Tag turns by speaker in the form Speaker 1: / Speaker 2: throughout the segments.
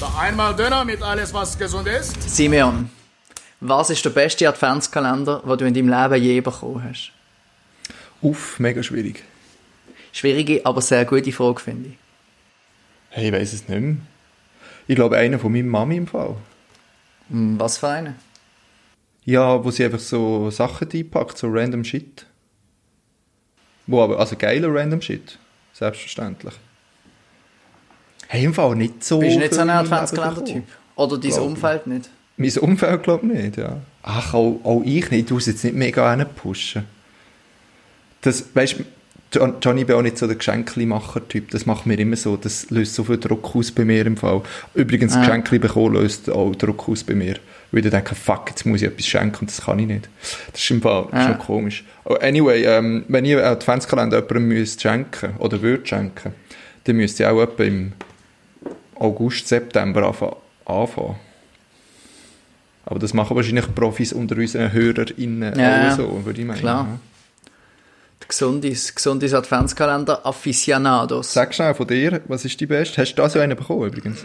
Speaker 1: Da einmal Döner mit alles, was gesund ist.
Speaker 2: Simeon, was ist der beste Adventskalender, den du in deinem Leben je bekommen hast?
Speaker 3: Uff, mega schwierig.
Speaker 2: Schwierige, aber sehr gute Frage, finde ich.
Speaker 3: Hey, ich weiß es nicht mehr. Ich glaube, einer von meiner Mami im Fall.
Speaker 2: Hm, Was für eine?
Speaker 3: Ja, wo sie einfach so Sachen einpackt, so random Shit. Wo aber, also geiler random Shit. Selbstverständlich. Hey, im Fall nicht so.
Speaker 2: Bist du nicht so ein Adventskalender-Typ? Oder dein
Speaker 3: Glaub
Speaker 2: Umfeld nicht?
Speaker 3: Mein Umfeld glaube ich nicht, ja. Ach, auch, auch ich nicht. Ich tue es jetzt nicht mega pushen. Das, weißt du, Johnny bin auch nicht so der Geschenkli-Macher-Typ. Das macht mir immer so. Das löst so viel Druck aus bei mir im Fall. Übrigens,
Speaker 2: Ah.
Speaker 3: Geschenkli bekommen löst auch Druck aus bei mir. Weil ich denke, fuck, jetzt muss ich etwas schenken und das kann ich nicht. Das ist im Fall
Speaker 2: Ah.
Speaker 3: schon komisch. Oh, anyway, ähm, wenn ihr einen Adventskalender jemandem müsst schenken oder würdet schenken, dann müsst ihr auch etwa im August, September anfangen. Aber das machen wahrscheinlich Profis unter unseren HörerInnen
Speaker 2: Ja,
Speaker 3: auch so, würde ich meinen.
Speaker 2: klar.
Speaker 3: ja.
Speaker 2: Gesundis, Gesundis Adventskalender Aficionados.
Speaker 3: Sag schnell von dir, was ist die beste? Hast du das ja einen bekommen übrigens?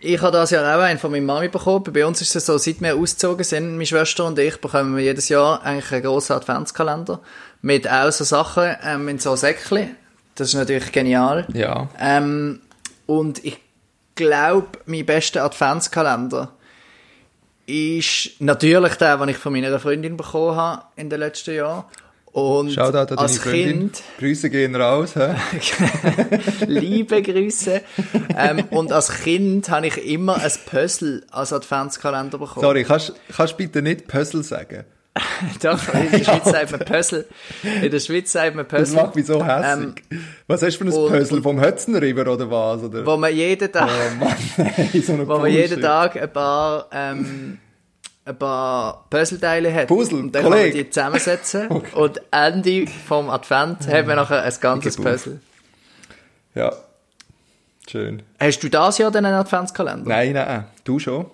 Speaker 2: Ich habe das Jahr auch einen von meiner Mami bekommen. Bei uns ist es so, seit wir ausgezogen sind, meine Schwester und ich, bekommen wir jedes Jahr eigentlich einen grossen Adventskalender. Mit auch so Sachen, ähm, in so Säckchen. Das ist natürlich genial.
Speaker 3: Ja.
Speaker 2: Ähm, und ich glaube, mein bester Adventskalender ist natürlich der, den ich von meiner Freundin bekommen habe in den letzten Jahren. Und
Speaker 3: Schau da an
Speaker 2: als
Speaker 3: Freundin.
Speaker 2: Kind,
Speaker 3: Grüße gehen raus. Hä?
Speaker 2: liebe Grüße. ähm, und als Kind habe ich immer ein Puzzle als Adventskalender bekommen.
Speaker 3: Sorry, kannst du bitte nicht Puzzle sagen?
Speaker 2: Doch, in der Schweiz sagt man Puzzle. In der Schweiz sagt man
Speaker 3: Das
Speaker 2: Puzzle.
Speaker 3: macht mich so hässlich. was hast du für ein Puzzle? Vom Hötzenriver oder was? Oder?
Speaker 2: Wo man jeden Tag,
Speaker 3: Oh Mann, nein, so
Speaker 2: wo man jeden. Tag ein paar, ähm, ein paar Puzzleteile hat.
Speaker 3: Puzzle,
Speaker 2: und dann kann man
Speaker 3: Kollege.
Speaker 2: die zusammensetzen. Und Ende vom Advent haben wir nachher ein ganzes. Puzzle.
Speaker 3: Ja. Schön.
Speaker 2: Hast du das Jahr denn einen Adventskalender?
Speaker 3: Nein, nein. Du schon?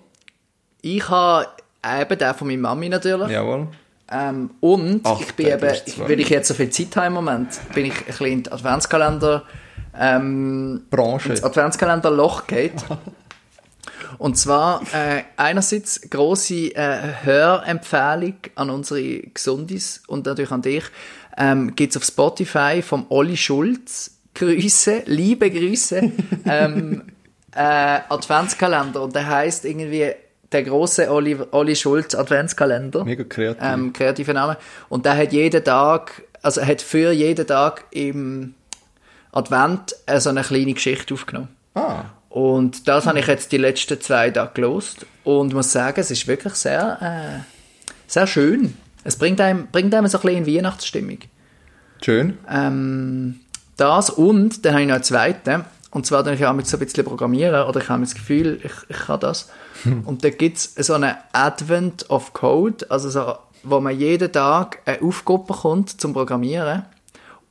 Speaker 2: Ich habe eben den von meiner Mami natürlich.
Speaker 3: Jawohl.
Speaker 2: Ähm, und
Speaker 3: Ach,
Speaker 2: ich bin
Speaker 3: der
Speaker 2: eben, weil ich jetzt so viel Zeit habe im Moment, bin ich ein bisschen in den Adventskalender, ähm,
Speaker 3: Branche.
Speaker 2: ins Adventskalender-Loch geht. Und zwar äh, einerseits große äh, Hörempfehlung an unsere Gesundis und natürlich an dich. Ähm, gibt's auf Spotify vom Olli Schulz. Grüße, liebe Grüße. ähm, äh, Adventskalender. Und der heißt irgendwie der große Olli, Olli Schulz Adventskalender
Speaker 3: Mega kreativ.
Speaker 2: ähm, kreativer Name. Und der hat jeden Tag, also hat für jeden Tag im Advent so eine kleine Geschichte aufgenommen.
Speaker 3: ah,
Speaker 2: Und das habe ich jetzt die letzten zwei Tage gelost und muss sagen, es ist wirklich sehr, äh, sehr schön. Es bringt einem, bringt einem so ein bisschen in Weihnachtsstimmung.
Speaker 3: schön.
Speaker 2: Ähm, das und dann habe ich noch einen zweiten. Und zwar, dann ich auch mit so ein bisschen programmieren oder ich habe das Gefühl, ich, ich kann das. Und da gibt es so eine Advent of Code, also so, wo man jeden Tag eine Aufgabe bekommt zum Programmieren.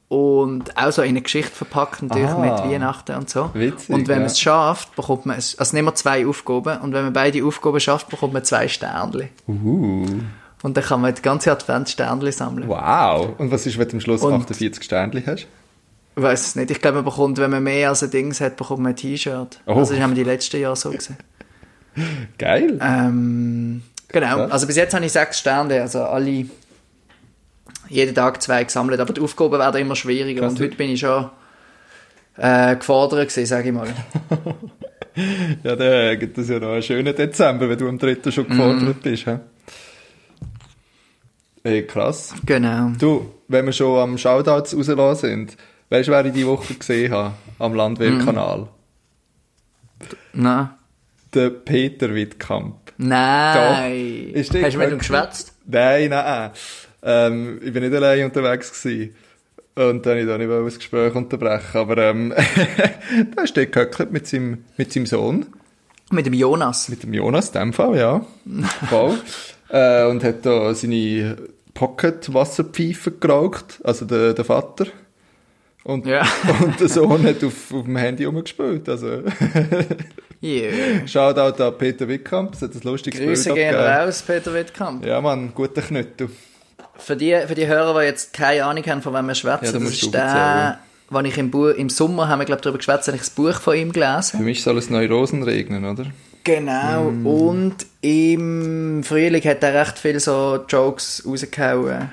Speaker 2: Und auch so in eine Geschichte verpackt, natürlich
Speaker 3: Ah.
Speaker 2: mit Weihnachten und so.
Speaker 3: Witzig,
Speaker 2: und wenn
Speaker 3: ja.
Speaker 2: man es schafft, bekommt man es, also nehmen wir zwei Aufgaben, und wenn man beide Aufgaben schafft, bekommt man zwei Sternchen.
Speaker 3: Uh,
Speaker 2: Und dann kann man die ganze Advent Sternchen sammeln.
Speaker 3: wow. Und was ist, wenn du am Schluss
Speaker 2: Und-
Speaker 3: 48 Sternchen hast?
Speaker 2: Ich weiß es nicht. Ich glaube, man bekommt, wenn man mehr als ein Dings hat, bekommt man ein T-Shirt.
Speaker 3: Oh.
Speaker 2: Also das haben wir die letzten Jahre so gesehen.
Speaker 3: Geil.
Speaker 2: Ähm, genau.
Speaker 3: Krass.
Speaker 2: Also bis jetzt habe ich sechs Sterne, also alle jeden Tag zwei gesammelt, aber die Aufgaben werden immer schwieriger
Speaker 3: Krass.
Speaker 2: und heute bin ich schon äh, gefordert gewesen, sage ich mal.
Speaker 3: Ja, dann gibt es ja noch einen schönen Dezember, wenn du am 3. schon gefordert bist. He? Ey, krass.
Speaker 2: Genau.
Speaker 3: Du, wenn wir schon am Shoutouts rausgelassen sind, weißt du, wer ich die Woche gesehen habe? Am Landwehrkanal?
Speaker 2: Nein.
Speaker 3: Der Peter Wittkamp.
Speaker 2: Nein. Hast du mit ihm geschwätzt?
Speaker 3: Nein, nein. Ähm, ich bin nicht allein unterwegs gewesen. Und dann wollte ich da nicht das Gespräch unterbrechen. Aber ähm, da ist der gehöckelt mit seinem, mit seinem Sohn.
Speaker 2: Mit dem Jonas.
Speaker 3: Mit dem Jonas, in dem Fall, ja. Voll. äh, und hat da seine Pocket-Wasserpfeife geraucht, also der, der Vater. Und,
Speaker 2: Ja.
Speaker 3: und der Sohn hat auf, auf dem Handy rumgespielt. Also,
Speaker 2: Yeah.
Speaker 3: Shoutout an Peter Wittkamp, es hat ein lustiges
Speaker 2: Grüße
Speaker 3: Bild
Speaker 2: gehen raus, Peter Wittkamp.
Speaker 3: Ja, Mann, guter Knüttel.
Speaker 2: Für die, für die Hörer, die jetzt keine Ahnung haben, von wem wir
Speaker 3: Ja,
Speaker 2: schwätzen,
Speaker 3: da
Speaker 2: das ist der, wenn ich im, Bu im Sommer, haben wir glaube darüber geschwätzt, habe ich das Buch von ihm gelesen.
Speaker 3: Für mich soll es Neurosen regnen, oder?
Speaker 2: Genau.
Speaker 3: Mm.
Speaker 2: Und im Frühling hat er recht viele so Jokes rausgehauen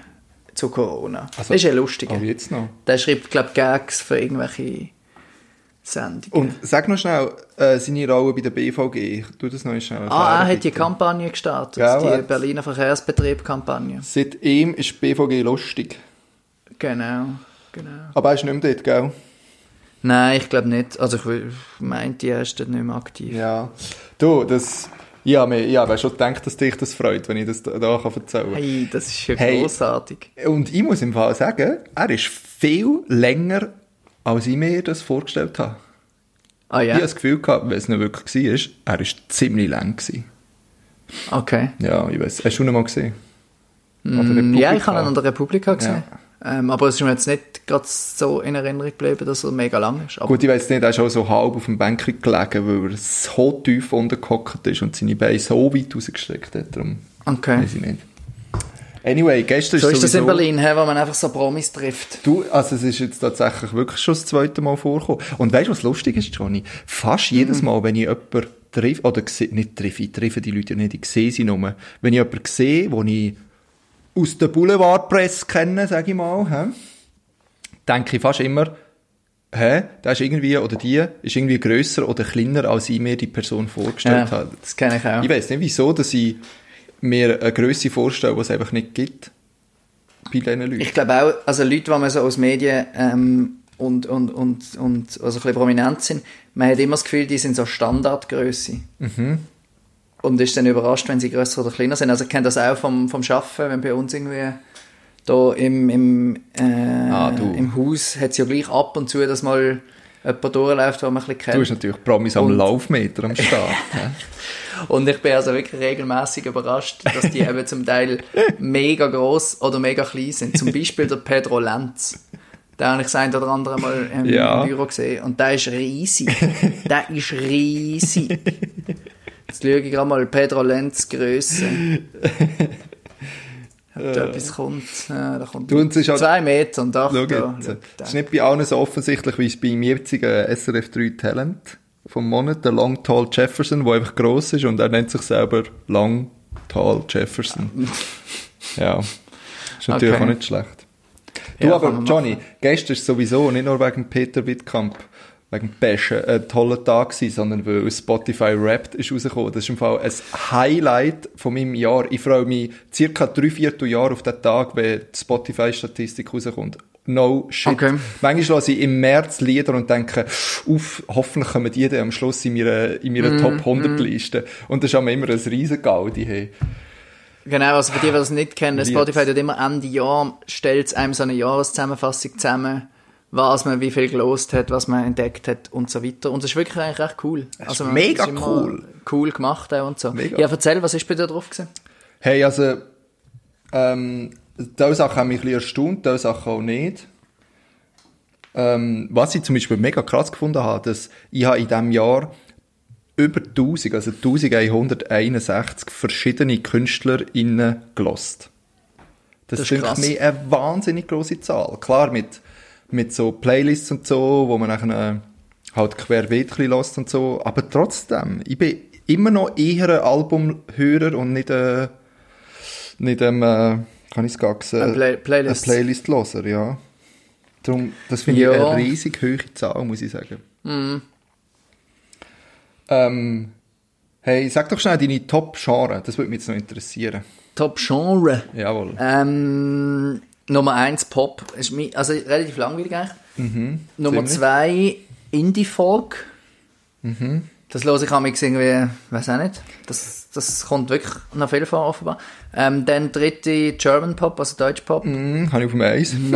Speaker 2: zu Corona.
Speaker 3: Also,
Speaker 2: das ist ja lustig.
Speaker 3: Aber jetzt noch.
Speaker 2: Der schreibt, glaube ich, Gags für irgendwelche Sendungen.
Speaker 3: Und sag noch schnell, äh, seine Rolle bei der BVG. Tu das noch schnell.
Speaker 2: ah, er hat die. Kampagne gestartet.
Speaker 3: Ja,
Speaker 2: die
Speaker 3: was?
Speaker 2: Berliner Verkehrsbetrieb-Kampagne.
Speaker 3: Seit ihm ist die BVG lustig.
Speaker 2: Genau. genau.
Speaker 3: Aber er ist nicht mehr dort, gell?
Speaker 2: Nein, ich glaube nicht. Also ich meinte, er ist dort nicht mehr aktiv.
Speaker 3: Ja. Du, das... Ja, ich habe schon gedacht, dass dich das freut, wenn ich das da, da kann erzählen kann.
Speaker 2: Hey, das ist ja
Speaker 3: Hey.
Speaker 2: großartig.
Speaker 3: Und ich muss im Fall sagen, er ist viel länger, als ich mir das vorgestellt habe.
Speaker 2: Ah
Speaker 3: Ich
Speaker 2: ja?
Speaker 3: habe das Gefühl gehabt, wenn es nicht wirklich war, er war ziemlich lang. Gewesen.
Speaker 2: Okay.
Speaker 3: Ja, ich weiß. Hast du ihn mal gesehen?
Speaker 2: Mm, Ja, ich habe ihn an der Republika gesehen. Ähm, aber es ist mir jetzt nicht gerade so in Erinnerung geblieben, dass er mega lang ist. Aber
Speaker 3: Gut, ich weiß nicht, er ist auch so halb auf dem Bänkchen gelegen, weil er so tief unten gehockt ist und seine Beine so weit rausgestreckt hat. Darum
Speaker 2: okay.
Speaker 3: weiß ich nicht. Anyway, gestern
Speaker 2: So ist das in Berlin, he, wo man einfach so Promis trifft.
Speaker 3: Du, also es ist jetzt tatsächlich wirklich schon das zweite Mal vorgekommen. Und weißt du, was lustig ist, Johnny? Fast jedes Mal, wenn ich jemanden treffe, oder nicht treffe, ich treffe die Leute nicht, ich sehe sie nur. Wenn ich jemanden sehe, den ich aus der Boulevardpresse kenne, sage ich mal, hä, denke ich fast immer, hä, der ist irgendwie, oder die, ist irgendwie grösser oder kleiner, als ich mir die Person vorgestellt
Speaker 2: Ja,
Speaker 3: habe.
Speaker 2: das kenne ich auch.
Speaker 3: Ich weiß nicht, wieso, dass ich mir eine Größe vorstelle, die es einfach nicht gibt. Bei diesen Leuten.
Speaker 2: Ich glaube auch, also Leute, die man so aus Medien ähm, und, und, und, und also ein bisschen prominent sind, man hat immer das Gefühl, die sind so Standardgröße.
Speaker 3: Mhm.
Speaker 2: Und ist dann überrascht, wenn sie größer oder kleiner sind. Also ich kenne das auch vom, vom Arbeiten, wenn bei uns irgendwie da im, im, äh,
Speaker 3: Ah,
Speaker 2: im Haus hat es ja gleich ab und zu, dass mal jemand durchläuft, den man ein bisschen kennt.
Speaker 3: Du hast natürlich Promis am
Speaker 2: Und-
Speaker 3: Laufmeter am Start.
Speaker 2: Und ich bin also wirklich regelmäßig überrascht, dass die eben zum Teil mega groß oder mega klein sind. Zum Beispiel der Pedro Lenz. Den habe ich das ein oder andere Mal im
Speaker 3: Ja.
Speaker 2: Büro gesehen. Und der ist riesig. Der ist riesig. Jetzt schaue ich gerade mal Pedro Lenz Größe. Ob da etwas kommt. Ja, da kommt
Speaker 3: Du, halt-
Speaker 2: zwei Meter und acht.
Speaker 3: Schau
Speaker 2: da. Schau,
Speaker 3: Es ist nicht bei allen so offensichtlich, wie es beim jetzigen SRF 3 Talent vom Monat, der Long Tall Jefferson, der einfach gross ist und er nennt sich selber Long Tall Jefferson. ja. Ist natürlich
Speaker 2: Okay.
Speaker 3: auch nicht schlecht. Du,
Speaker 2: Ja,
Speaker 3: aber Johnny, gestern ist sowieso nicht nur wegen Peter Wittkamp, wegen Bashen, ein toller Tag gewesen, sondern weil Spotify Wrapped ist rausgekommen. Das ist im Fall ein Highlight von meinem Jahr. Ich freue mich circa drei Vierteljahr auf den Tag, wenn die Spotify-Statistik rauskommt. No shit.
Speaker 2: Okay.
Speaker 3: Manchmal höre ich im März Lieder und denke, uff, hoffentlich kommen die dann am Schluss in meiner, in
Speaker 2: Mhm,
Speaker 3: meiner Top 100 Liste. Und das ist auch immer ein riesen Gaudi. Hey.
Speaker 2: Genau, also für die, die das nicht kennen. Spotify tut immer Ende Jahr, stellt einem so eine Jahreszusammenfassung zusammen, was man wie viel gelost hat, was man entdeckt hat und so weiter. Und das ist wirklich eigentlich recht cool. Also
Speaker 3: ist
Speaker 2: man-
Speaker 3: mega cool.
Speaker 2: Cool gemacht auch und so.
Speaker 3: Mega.
Speaker 2: Ja, erzähl, was ist bei dir drauf gewesen?
Speaker 3: Hey, also, ähm, diese Sachen haben mich ein bisschen erstaunt, diese Sachen auch nicht. Ähm, was ich zum Beispiel mega krass gefunden habe, dass ich habe in diesem Jahr über 1000, also 1161 verschiedene KünstlerInnen gelost. Das,
Speaker 2: Das ist krass.
Speaker 3: mir eine wahnsinnig große Zahl. Klar, mit, mit so Playlists und so, wo man nachher äh, halt querbeet hört und so, aber trotzdem, ich bin immer noch eher ein Albumhörer und nicht, äh, nicht ähm, äh, kann ich es gar sagen,
Speaker 2: Ein Play- Playlist.
Speaker 3: ein Playlist-Loser, ja. Darum, das finde ich
Speaker 2: Ja.
Speaker 3: eine riesig hohe Zahl, muss ich sagen. Ähm, hey, sag doch schnell deine Top-Genre, das würde mich jetzt noch interessieren.
Speaker 2: Top Genre.
Speaker 3: Jawohl.
Speaker 2: Ähm, Nummer eins Pop. Ist mi- also relativ langweilig eigentlich. Nummer
Speaker 3: ziemlich.
Speaker 2: zwei Indie-Folk. Das höre ich am irgendwie, weiß auch nicht. Das, das kommt wirklich noch viel vor, offenbar. Ähm, dann dritte German Pop, also Deutsch Pop.
Speaker 3: Hm, habe ich auf dem Eis.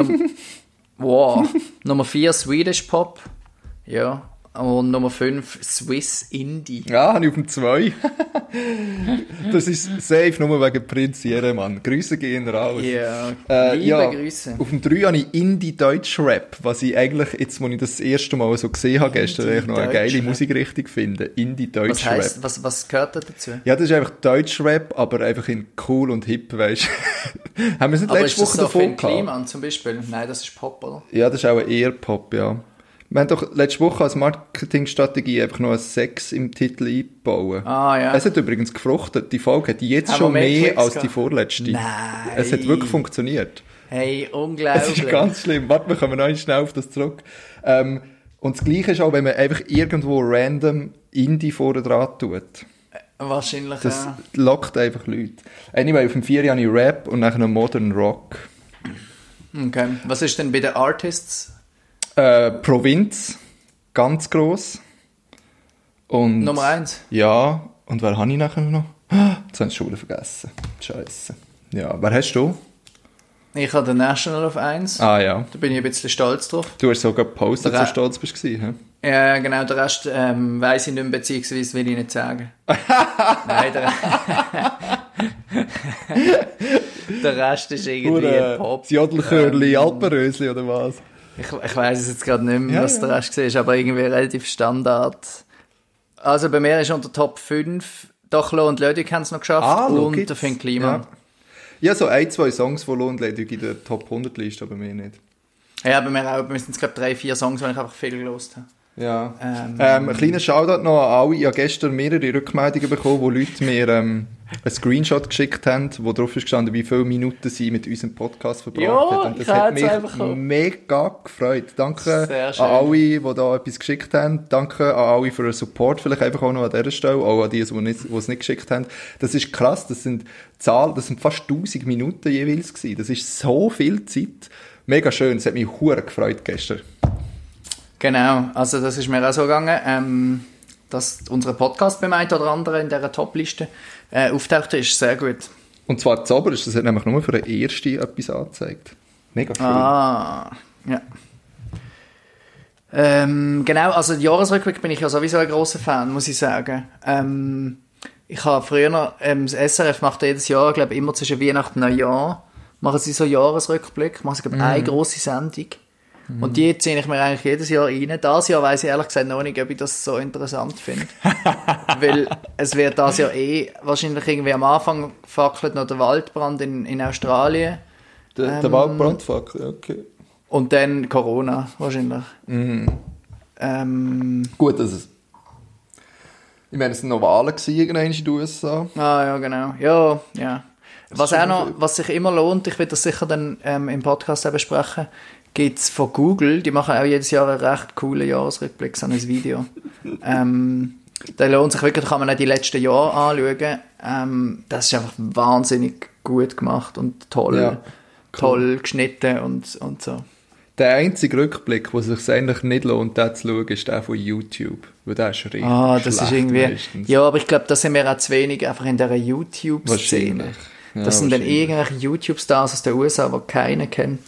Speaker 2: Wow. Nummer vier Swedish Pop. Ja. Und Nummer fünf Swiss Indie.
Speaker 3: Ja, habe ich auf dem 2. das ist safe nur wegen Prinz Jeremann. Grüße gehen raus.
Speaker 2: Ja.
Speaker 3: Äh,
Speaker 2: Liebe
Speaker 3: ja,
Speaker 2: Grüße.
Speaker 3: Auf dem 3 habe ich Indie-Deutsch-Rap, was ich eigentlich, jetzt, wo ich das erste Mal so gesehen habe, gestern, eigentlich noch eine geile. Musikrichtung finde.
Speaker 2: Was
Speaker 3: Indie-Deutsch-Rap.
Speaker 2: heißt, was, was gehört da dazu?
Speaker 3: Ja, das ist einfach Deutsch-Rap, aber einfach in cool und hip, weißt du. Haben wir es nicht
Speaker 2: Aber
Speaker 3: letzte Woche
Speaker 2: so
Speaker 3: davon gehabt?
Speaker 2: Kliman zum Beispiel? Nein, das ist Pop, oder?
Speaker 3: Ja, das ist auch eher Pop, ja. Wir haben doch letzte Woche als Marketingstrategie einfach noch ein Sex im Titel einbauen.
Speaker 2: Ah, ja.
Speaker 3: Es hat übrigens gefruchtet. Die Folge hat jetzt
Speaker 2: Haben
Speaker 3: schon
Speaker 2: mehr Klicks
Speaker 3: als die vorletzte.
Speaker 2: Nein.
Speaker 3: Es hat wirklich funktioniert.
Speaker 2: Hey,
Speaker 3: Es
Speaker 2: unglaublich.
Speaker 3: ist ganz schlimm. Warte, wir kommen noch schnell auf das zurück. Ähm, und das Gleiche ist auch, wenn man einfach irgendwo random Indie vorne dran tut.
Speaker 2: Wahrscheinlich,
Speaker 3: Das
Speaker 2: ja.
Speaker 3: lockt einfach Leute. Anyway, auf dem 4 habe ich Rap und nachher noch Modern Rock.
Speaker 2: Okay. Was ist denn bei den Artists?
Speaker 3: Äh, Provinz, ganz gross. Und
Speaker 2: Nummer eins?
Speaker 3: Ja, und wer habe ich nachher noch? Jetzt habe ich die Schule vergessen. Scheiße. Ja, wer hast du?
Speaker 2: Ich habe den National auf 1.
Speaker 3: Ah ja.
Speaker 2: Da bin ich ein bisschen stolz drauf.
Speaker 3: Du hast sogar gepostet, dass du stolz bist.
Speaker 2: Ja, genau, den Rest ähm, weiss ich nicht mehr, beziehungsweise will ich nicht sagen. Nein, der, der Rest ist irgendwie
Speaker 3: Hure,
Speaker 2: Pop.
Speaker 3: Das Jodelchörli, Alpenrösli oder was?
Speaker 2: Ich, ich weiss es jetzt gerade nicht mehr,
Speaker 3: Ja,
Speaker 2: was
Speaker 3: ja.
Speaker 2: der Rest war, aber irgendwie relativ Standard. Also bei mir ist unter Top 5 Dochlo und Lödig haben es noch geschafft
Speaker 3: Ah,
Speaker 2: und
Speaker 3: jetzt.
Speaker 2: der Finn Kliman.
Speaker 3: Ja. ja, so ein, zwei Songs von Lohn ledig in der Top 100 Liste, aber mir nicht.
Speaker 2: Ja, bei mir auch. Bei mir sind es glaube drei, vier Songs, die ich einfach viel gelost habe.
Speaker 3: Ja.
Speaker 2: Ähm,
Speaker 3: Ähm, ein kleiner Shoutout noch an alle. Ich habe gestern mehrere Rückmeldungen bekommen, wo Leute mir ähm, einen Screenshot geschickt haben, wo drauf ist gestanden, wie viele Minuten sie mit unserem Podcast verbracht
Speaker 2: Ja,
Speaker 3: haben. Und
Speaker 2: ich
Speaker 3: das hat
Speaker 2: einfach
Speaker 3: mich
Speaker 2: auch-
Speaker 3: mega gefreut. Danke an alle, die da etwas geschickt haben. Danke an alle für den Support, vielleicht einfach auch noch an dieser Stelle, auch an die, die, es nicht geschickt haben. Das ist krass, das sind Zahlen, das sind fast 1000 Minuten jeweils gewesen. Das ist so viel Zeit. Mega schön, es hat mich hure gefreut gestern.
Speaker 2: Genau, also das ist mir auch so gegangen, ähm, dass unser Podcast beim einen oder anderen in dieser Top-Liste äh, auftauchte, ist sehr gut.
Speaker 3: Und zwar das Oberste, das hat nämlich nur für den ersten etwas angezeigt. Mega cool.
Speaker 2: Ah, ja. Ähm, genau, also Jahresrückblick bin ich ja sowieso ein großer Fan, muss ich sagen. Ähm, ich habe früher, ähm, das SRF macht jedes Jahr, glaube immer zwischen Weihnachten und Neujahr, machen sie so Jahresrückblick, machen sie, glaube eine große Sendung. Und die ziehe ich mir eigentlich jedes Jahr rein. Das Jahr weiß ich ehrlich gesagt noch nicht, ob ich das so interessant finde. Weil es wird das Jahr eh wahrscheinlich irgendwie am Anfang gefackelt noch der Waldbrand in, in Australien.
Speaker 3: Der, der Waldbrandfuck, okay.
Speaker 2: Und dann Corona, wahrscheinlich. Ähm,
Speaker 3: Gut, dass es... Ich meine, es waren noch Wahlen in den USA.
Speaker 2: ah, ja, genau. Ja, ja. Was auch noch, was sich immer lohnt, ich will das sicher dann ähm, im Podcast auch besprechen, gibt es von Google, die machen auch jedes Jahr einen recht coolen Jahresrückblick, so ein Video. ähm, da lohnt sich wirklich, da kann man auch die letzten Jahre anschauen. Ähm, das ist einfach wahnsinnig gut gemacht und toll,
Speaker 3: Ja, cool.
Speaker 2: toll geschnitten und, und so.
Speaker 3: Der einzige Rückblick, wo es sich eigentlich nicht lohnt, den zu schauen, ist der von YouTube. Weil der ist richtig
Speaker 2: Ah, das ist irgendwie.
Speaker 3: meistens.
Speaker 2: Ja, aber ich glaube, das sind wir auch zu wenig einfach in dieser YouTube-Szene.
Speaker 3: Wahrscheinlich. Ja,
Speaker 2: das sind dann irgendwelche YouTube-Stars aus den USA, die keiner kennt.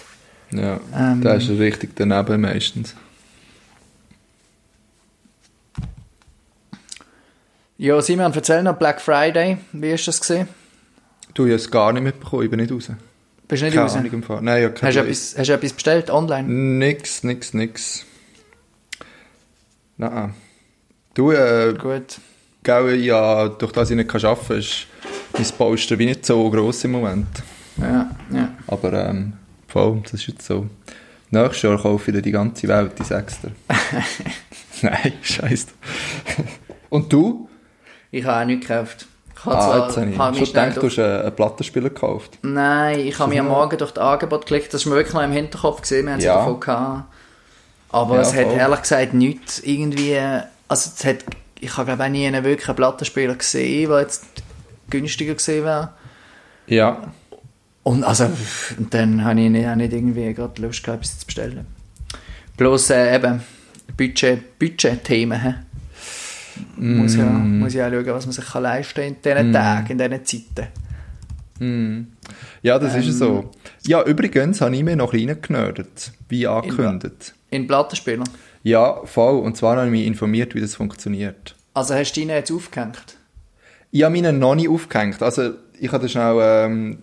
Speaker 3: Ja,
Speaker 2: Ähm.
Speaker 3: der ist richtig daneben meistens.
Speaker 2: Ja, Simon, erzähl noch Black Friday. Wie hast du das gesehen?
Speaker 3: Du, ich habe es gar nicht mitbekommen, ich bin nicht raus.
Speaker 2: Bist du nicht
Speaker 3: Keine
Speaker 2: raus?
Speaker 3: Ahnung im Fall. Nein, ich habe
Speaker 2: Hast du,
Speaker 3: keine
Speaker 2: etwas, hast du etwas bestellt online?
Speaker 3: Nix, nix, nix. Nein. Du, äh,
Speaker 2: Gut.
Speaker 3: gell, ja, durch das ich nicht kann arbeiten kann, ist mein Poster wie nicht so gross im Moment.
Speaker 2: Ja, ja.
Speaker 3: Aber, ähm, voll, das ist jetzt so. Nächstes Jahr kaufe ich dir die ganze Welt, die Sechster. Nein, scheiße. Und du?
Speaker 2: Ich habe auch nichts gekauft. Ich habe
Speaker 3: Ah,
Speaker 2: zwar-
Speaker 3: jetzt habe ich schon gedacht, du
Speaker 2: durch-
Speaker 3: hast einen, Plattenspieler gekauft.
Speaker 2: Nein, ich habe mich am Morgen durch das Angebot geklickt. Das ist mir wirklich noch im Hinterkopf gesehen. Wir haben es
Speaker 3: Ja.
Speaker 2: ja. davon gehabt. Aber
Speaker 3: Ja,
Speaker 2: es hat
Speaker 3: voll.
Speaker 2: ehrlich gesagt nichts irgendwie. Also, es hat, ich habe glaube ich nie einen wirklichen Plattenspieler gesehen, der jetzt günstiger gesehen wäre.
Speaker 3: Ja.
Speaker 2: Und also, dann habe ich nicht, auch nicht irgendwie gerade Lust gehabt, etwas zu bestellen. Bloß äh, eben Budget, Budget-Themen. hä? Muss, ja, muss ja auch schauen, was man sich kann leisten kann in diesen Tagen, in diesen Zeiten.
Speaker 3: Ja, das ist
Speaker 2: Ähm.
Speaker 3: so. Ja, übrigens habe ich mir noch reingenördet, wie angekündigt.
Speaker 2: In Plattenspieler.
Speaker 3: Ja, voll. Und zwar habe ich mich informiert, wie das funktioniert.
Speaker 2: Also hast du ihn jetzt aufgehängt?
Speaker 3: Ich habe meinen noch nicht aufgehängt. Also, ich hatte schnell ähm,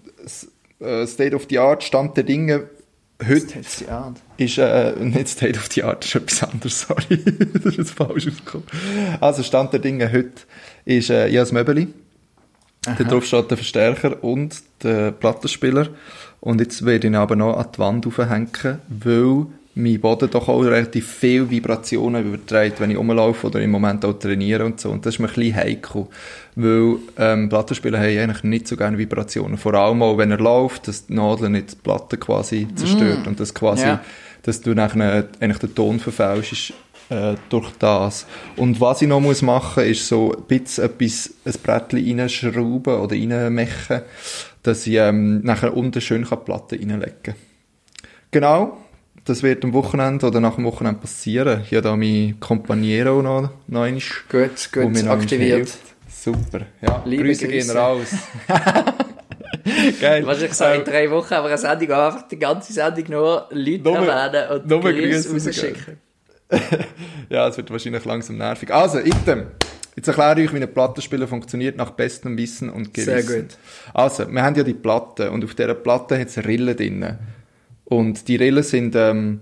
Speaker 3: äh, State of the Art, Stand der Dinge. Heute
Speaker 2: Das hat die Art.
Speaker 3: ist äh, nicht State of the Art, ist etwas anderes, sorry. das ist jetzt falsch ausgekommen. Also, Stand der Dinge heute ist äh, ich habe das Möbeli. Da drauf steht der Verstärker und der Plattenspieler. Und jetzt werde ich ihn aber noch an die Wand aufhängen, weil mein Boden doch auch relativ viel Vibrationen überträgt, wenn ich rumlaufe oder im Moment auch trainiere und so. Und das ist mir ein bisschen heikel, weil ähm, Plattenspieler haben eigentlich nicht so gerne Vibrationen. Vor allem auch, wenn er läuft, dass die Nadel nicht die Platte quasi zerstört und das quasi,
Speaker 2: Ja.
Speaker 3: dass du nachher eigentlich den Ton verfälschst äh, durch das. Und was ich noch muss machen, ist so ein bisschen etwas, ein Brettchen reinschrauben oder reinmachen, dass ich ähm, nachher unten schön kann die Platte reinlegen kann. Genau, das wird am Wochenende oder nach dem Wochenende passieren. Ich habe da mein Companiero noch, noch einmal,
Speaker 2: Gut, gut aktiviert.
Speaker 3: Super, ja.
Speaker 2: Liebe
Speaker 3: Grüße gehen
Speaker 2: Grüße.
Speaker 3: raus. Geil.
Speaker 2: Wahrscheinlich so in drei Wochen aber eine Sendung einfach die ganze Sendung nur Leute
Speaker 3: Nur-
Speaker 2: erwähnen und
Speaker 3: nur
Speaker 2: Grüße rausschicken.
Speaker 3: Ja, es wird wahrscheinlich langsam nervig. Also, item. Jetzt erkläre ich euch, wie ein Plattenspieler funktioniert nach bestem Wissen und Gewissen.
Speaker 2: Sehr gut.
Speaker 3: Also, wir haben ja die Platte und auf dieser Platte hat es Rillen drin. Und die Rillen sind, ähm,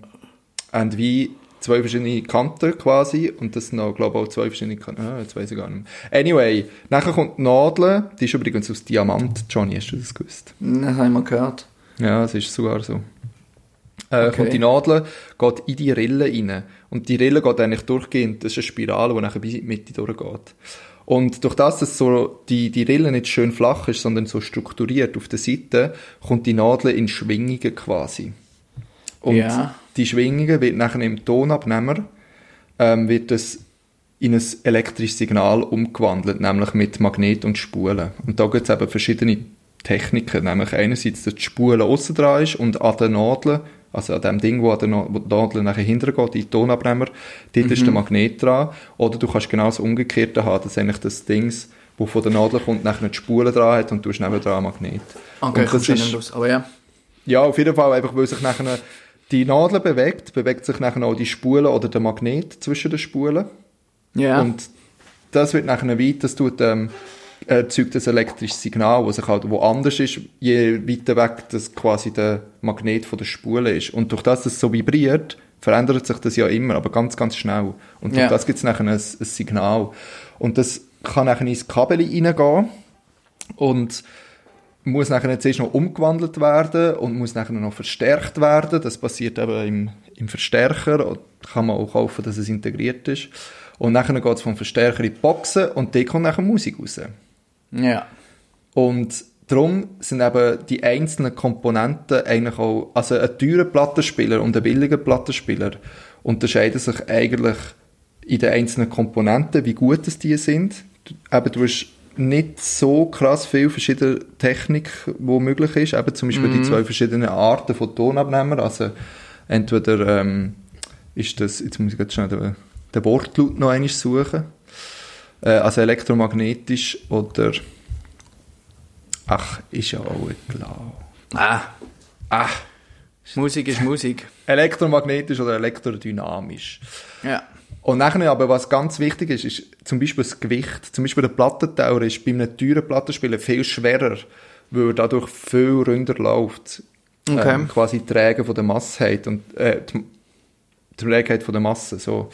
Speaker 3: haben wie zwei verschiedene Kanten quasi und das sind auch, glaube ich, auch zwei verschiedene Kanten. Ah, jetzt weiß ich gar nicht mehr. Anyway, nachher kommt die Nadel, die ist übrigens aus Diamant. Johnny, hast du das gewusst?
Speaker 2: Das habe ich mal gehört.
Speaker 3: Ja, es ist sogar so. Äh,
Speaker 2: Okay.
Speaker 3: Kommt die Nadel, geht in die Rille rein. Und die Rille geht eigentlich durchgehend, das ist eine Spirale, die nachher bis in die Mitte durchgeht. Und durch das, dass so die, die Rille nicht schön flach ist, sondern so strukturiert auf der Seite, kommt die Nadel in Schwingungen quasi. Und
Speaker 2: Ja.
Speaker 3: die Schwingungen wird nachher im Tonabnehmer, ähm, wird es in ein elektrisches Signal umgewandelt, nämlich mit Magnet und Spulen. Und da gibt es eben verschiedene Techniken, nämlich einerseits, dass die Spule aussen dran ist und an der Nadel, also an dem Ding, wo, der wo die Nadel nachher hintergeht, in den Tonabnehmer, dort ist der Magnet dran. Oder du kannst genau das Umgekehrte haben, dass eigentlich das Ding, wo von der Nadel kommt, nachher die Spule dran hat und du hast neben dran einen Magnet.
Speaker 2: Okay,
Speaker 3: und das ist,
Speaker 2: raus. Aber ja.
Speaker 3: ja, auf jeden Fall, einfach weil sich nachher die Nadel bewegt, bewegt sich nachher auch die Spule oder der Magnet zwischen den Spulen.
Speaker 2: Ja.
Speaker 3: Und das wird nachher weit, das tut, ähm, erzeugt ein elektrisches Signal, das sich halt wo anders ist, je weiter weg das quasi der Magnet von der Spule ist. Und durch das es so vibriert, verändert sich das ja immer, aber ganz, ganz schnell. Und durch
Speaker 2: Ja.
Speaker 3: das gibt es nachher ein, ein Signal. Und das kann nachher ins Kabel reingehen und muss nachher jetzt erst noch umgewandelt werden und muss nachher noch verstärkt werden. Das passiert eben im, im Verstärker. Und Kann man auch kaufen, dass es integriert ist. Und nachher geht es vom Verstärker in die Boxen und dort kommt nachher Musik raus.
Speaker 2: Ja.
Speaker 3: Und darum sind eben die einzelnen Komponenten eigentlich auch, also ein teurer Plattenspieler und ein billiger Plattenspieler unterscheiden sich eigentlich in den einzelnen Komponenten, wie gut es die sind. Eben, du hast nicht so krass viel verschiedene Technik, wo möglich ist. Eben zum Beispiel die zwei verschiedenen Arten von Tonabnehmer. Also entweder ähm, ist das, jetzt muss ich jetzt schnell den, den Wortlaut noch einmal suchen. Äh, also elektromagnetisch oder Ach, ist ja auch klar.
Speaker 2: Ah,
Speaker 3: Ah,
Speaker 2: Musik ist Musik.
Speaker 3: elektromagnetisch oder elektrodynamisch.
Speaker 2: Ja.
Speaker 3: Und nachher aber, was ganz wichtig ist, ist zum Beispiel das Gewicht. Zum Beispiel der Plattentauer ist bei einem teuren Plattenspieler viel schwerer, weil er dadurch viel runder läuft.
Speaker 2: Okay.
Speaker 3: Ähm, quasi die Träge von der Masse hat und äh, die, die Trägheit von der Masse, so.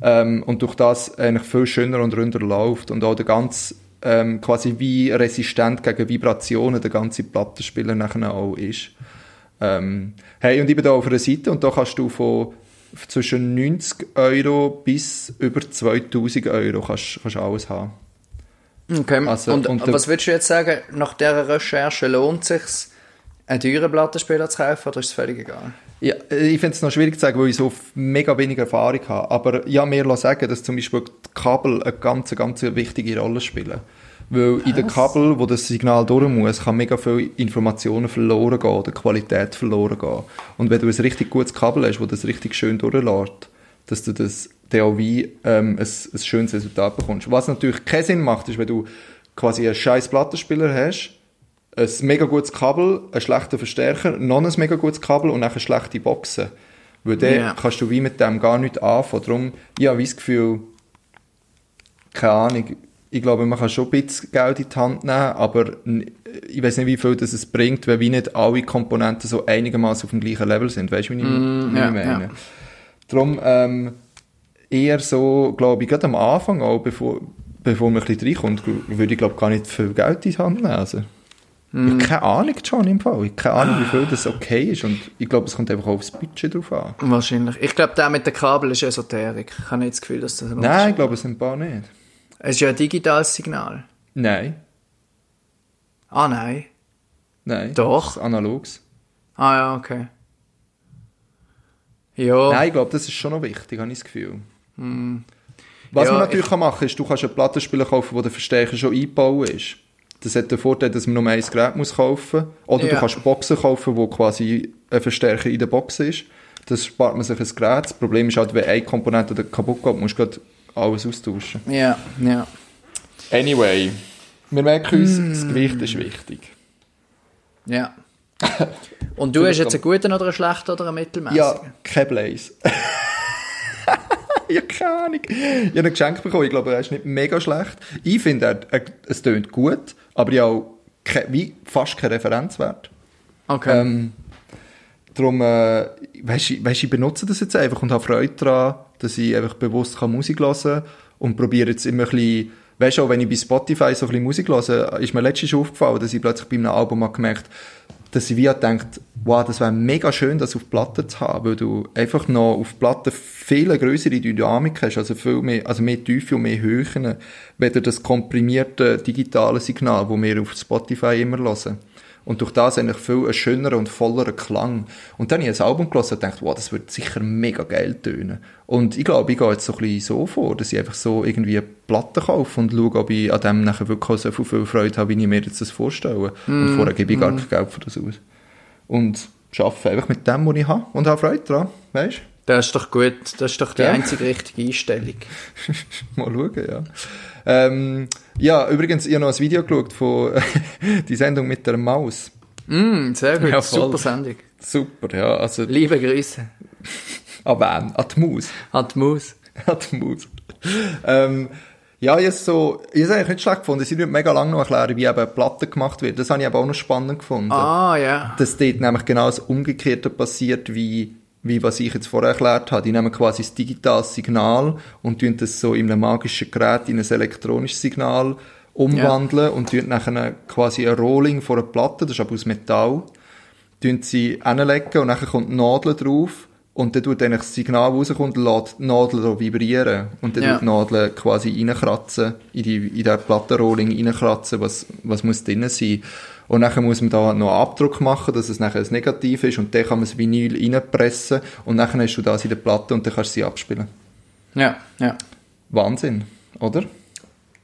Speaker 3: Ähm, und durch das eigentlich viel schöner und runder läuft und auch der ganz ähm, quasi wie resistent gegen Vibrationen der ganze Plattenspieler nachher auch ist. Ähm, hey, und ich bin da auf einer Seite und da kannst du von zwischen 90 Euro bis über 2000 Euro kannst, kannst alles haben.
Speaker 2: Okay.
Speaker 3: Also,
Speaker 2: und,
Speaker 3: und
Speaker 2: was würdest du jetzt sagen, nach dieser Recherche lohnt es sich, einen teuren Plattenspieler zu kaufen oder ist es völlig egal?
Speaker 3: Ja, ich finde es noch schwierig zu sagen, weil ich so mega wenig Erfahrung habe. Aber ja, mir sagen, dass zum Beispiel die Kabel eine ganz, ganz wichtige Rolle spielen. Weil in den Kabel, wo das Signal durch muss, kann mega viel Informationen verloren gehen oder Qualität verloren gehen. Und wenn du ein richtig gutes Kabel hast, wo das richtig schön durchlässt, dass du das dann auch wie ähm, ein, ein schönes Resultat bekommst. Was natürlich keinen Sinn macht, ist, wenn du quasi einen scheiß Plattenspieler hast, ein mega gutes Kabel, einen schlechten Verstärker, noch ein mega gutes Kabel und nachher schlechte Boxen. Weil dann
Speaker 2: Ja.
Speaker 3: kannst du wie mit dem gar nichts anfangen. Darum, ich habe das Gefühl, keine Ahnung, ich glaube, man kann schon ein bisschen Geld in die Hand nehmen, aber ich weiß nicht, wie viel das es bringt, weil wie nicht alle Komponenten so einigermaßen auf dem gleichen Level sind. Weißt du, wie ich,
Speaker 2: ja,
Speaker 3: ich meine?
Speaker 2: ja.
Speaker 3: Darum ähm, eher so, glaube ich, gerade am Anfang auch, bevor, bevor man ein bisschen reinkommt, würde ich glaube gar nicht viel Geld in die Hand nehmen. Also. Ich habe keine Ahnung, John, im Fall. Ich habe keine Ahnung, wie viel das okay ist. Und ich glaube, es kommt einfach auch aufs Budget drauf an.
Speaker 2: Wahrscheinlich. Ich glaube, der mit den Kabel ist Esoterik. Ich habe nicht das Gefühl, dass das ein
Speaker 3: Nein, ich glaube, es sind ein paar nicht.
Speaker 2: Es ist ja ein digitales Signal.
Speaker 3: Nein.
Speaker 2: Ah, nein.
Speaker 3: Nein.
Speaker 2: Doch.
Speaker 3: Analogs.
Speaker 2: Ah, ja, okay. Ja.
Speaker 3: Nein, ich glaube, das ist schon noch wichtig, habe ich das Gefühl. Was
Speaker 2: Ja,
Speaker 3: man natürlich
Speaker 2: ich-
Speaker 3: kann machen kann, ist, du kannst einen Plattenspieler kaufen, wo der Verstärker schon eingebaut ist. Das hat den Vorteil, dass man nur ein Gerät muss kaufen muss. Oder du
Speaker 2: Ja.
Speaker 3: kannst Boxen kaufen, wo quasi ein Verstärker in der Box ist. Das spart man sich ein Gerät. Das Problem ist halt, wenn eine Komponente da kaputt geht, musst du gerade alles austauschen.
Speaker 2: Ja, ja.
Speaker 3: Anyway, wir merken uns,
Speaker 2: Mm.
Speaker 3: das Gewicht ist wichtig.
Speaker 2: Ja. Und du hast jetzt einen guten oder einen schlechten oder einen mittelmäßigen?
Speaker 3: Ja, kein Blaze. ja, keine Ahnung. Ich habe ein Geschenk bekommen. Ich glaube, er ist nicht mega schlecht. Ich finde, er, er, es tönt gut, aber ich habe wie fast keinen Referenzwert.
Speaker 2: Okay.
Speaker 3: Ähm, darum, äh, weißt, du, weißt, ich benutze das jetzt einfach und habe Freude daran, dass ich einfach bewusst kann Musik hören kann und probiere jetzt immer ein bisschen, weißt du, auch wenn ich bei Spotify so ein bisschen Musik höre, ist mir letztens aufgefallen, dass ich plötzlich bei einem Album habe gemerkt dass wie gedacht, wow, das wäre mega schön, das auf Platte zu haben, weil du einfach noch auf Platte viel größere Dynamik hast, also viel mehr, also mehr Tiefe und mehr Höhen, weder das komprimierte digitale Signal, das wir auf Spotify immer hören. Und durch das eigentlich viel ein schönerer und vollerer Klang. Und dann habe ich ein Album gelesen und dachte, wow, das wird sicher mega geil tönen. Und ich glaube, ich gehe jetzt so ein bisschen so vor, dass ich einfach so irgendwie eine Platte kaufe und schaue, ob ich an dem nachher wirklich so viel, Freude habe, wie ich mir jetzt das vorstelle. Und vorher gebe ich gar kein Geld für das aus. Und arbeite einfach mit dem, was ich habe und habe Freude daran, weißt
Speaker 2: das ist doch gut. Das ist doch die
Speaker 3: Ja.
Speaker 2: einzige richtige Einstellung.
Speaker 3: Mal schauen, ja. Ähm, ja, übrigens, ich habe noch ein Video geschaut von die Sendung mit der Maus.
Speaker 2: Mm, sehr gut.
Speaker 3: Ja.
Speaker 2: Super Sendung.
Speaker 3: Super, ja. Also,
Speaker 2: Liebe Grüße.
Speaker 3: an wen? An die Maus.
Speaker 2: An die Maus.
Speaker 3: An die Maus. ähm, ja, jetzt so, ich habe es eigentlich nicht schlecht gefunden. Sie nicht mega lange noch erklären, wie eben Platte gemacht wird. Das habe ich aber auch noch spannend gefunden.
Speaker 2: Ah, ja.
Speaker 3: Dass dort nämlich genau das Umgekehrte passiert, wie, wie was ich jetzt vorher erklärt habe. Die nehmen quasi das digitales Signal und tun das so in einem magischen Gerät in ein elektronisches Signal umwandeln und tun nachher quasi ein Rolling von einer Platte, das ist aber aus Metall, tun sie hinlegen und dann kommt Nadel drauf und dann tut eigentlich das Signal, das rauskommt, lässt die Nadel vibrieren und dann
Speaker 2: Ja.
Speaker 3: tut die Nadel quasi reinkratzen, in, die, in den Plattenrolling reinkratzen, was, was muss drin sein. Und dann muss man da noch einen Abdruck machen, dass es nachher ein Negativ ist und dann kann man das Vinyl reinpressen und dann hast du das in der Platte und dann kannst du sie abspielen.
Speaker 2: Ja, ja.
Speaker 3: Wahnsinn, oder?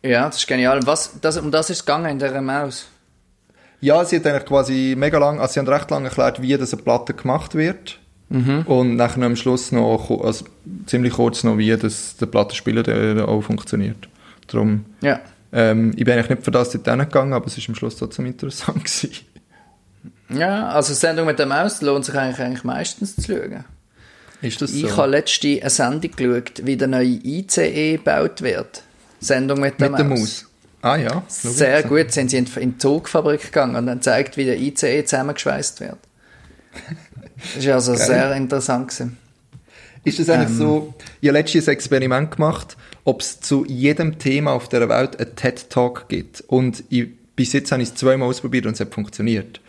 Speaker 2: Ja, das ist genial. Was, das, um das ist es gegangen in dieser Maus.
Speaker 3: Ja, sie hat eigentlich quasi mega lang, also sie haben recht lange erklärt, wie das eine Platte gemacht wird. Und nachher am Schluss noch, also ziemlich kurz noch, wie das der Plattenspieler auch funktioniert. Darum,
Speaker 2: Ja.
Speaker 3: Ähm, ich bin eigentlich nicht für das dort hingegangen, aber es ist am Schluss trotzdem interessant gewesen.
Speaker 2: Ja, also Sendung mit der Maus lohnt sich eigentlich, eigentlich meistens zu schauen.
Speaker 3: Ist das so?
Speaker 2: Ich habe letzte eine Sendung geschaut, wie der neue ICE gebaut wird. Sendung mit der
Speaker 3: Mit der
Speaker 2: Maus.
Speaker 3: Ah ja.
Speaker 2: Sehr gut, sind sie in in die Zugfabrik gegangen und dann zeigt, wie der ICE zusammengeschweißt wird. Das war also sehr interessant. Gewesen.
Speaker 3: Ist das eigentlich so, ich habe letztens ein Experiment gemacht, ob es zu jedem Thema auf der Welt einen TED-Talk gibt. Und ich, bis jetzt habe ich es zweimal ausprobiert und es hat funktioniert.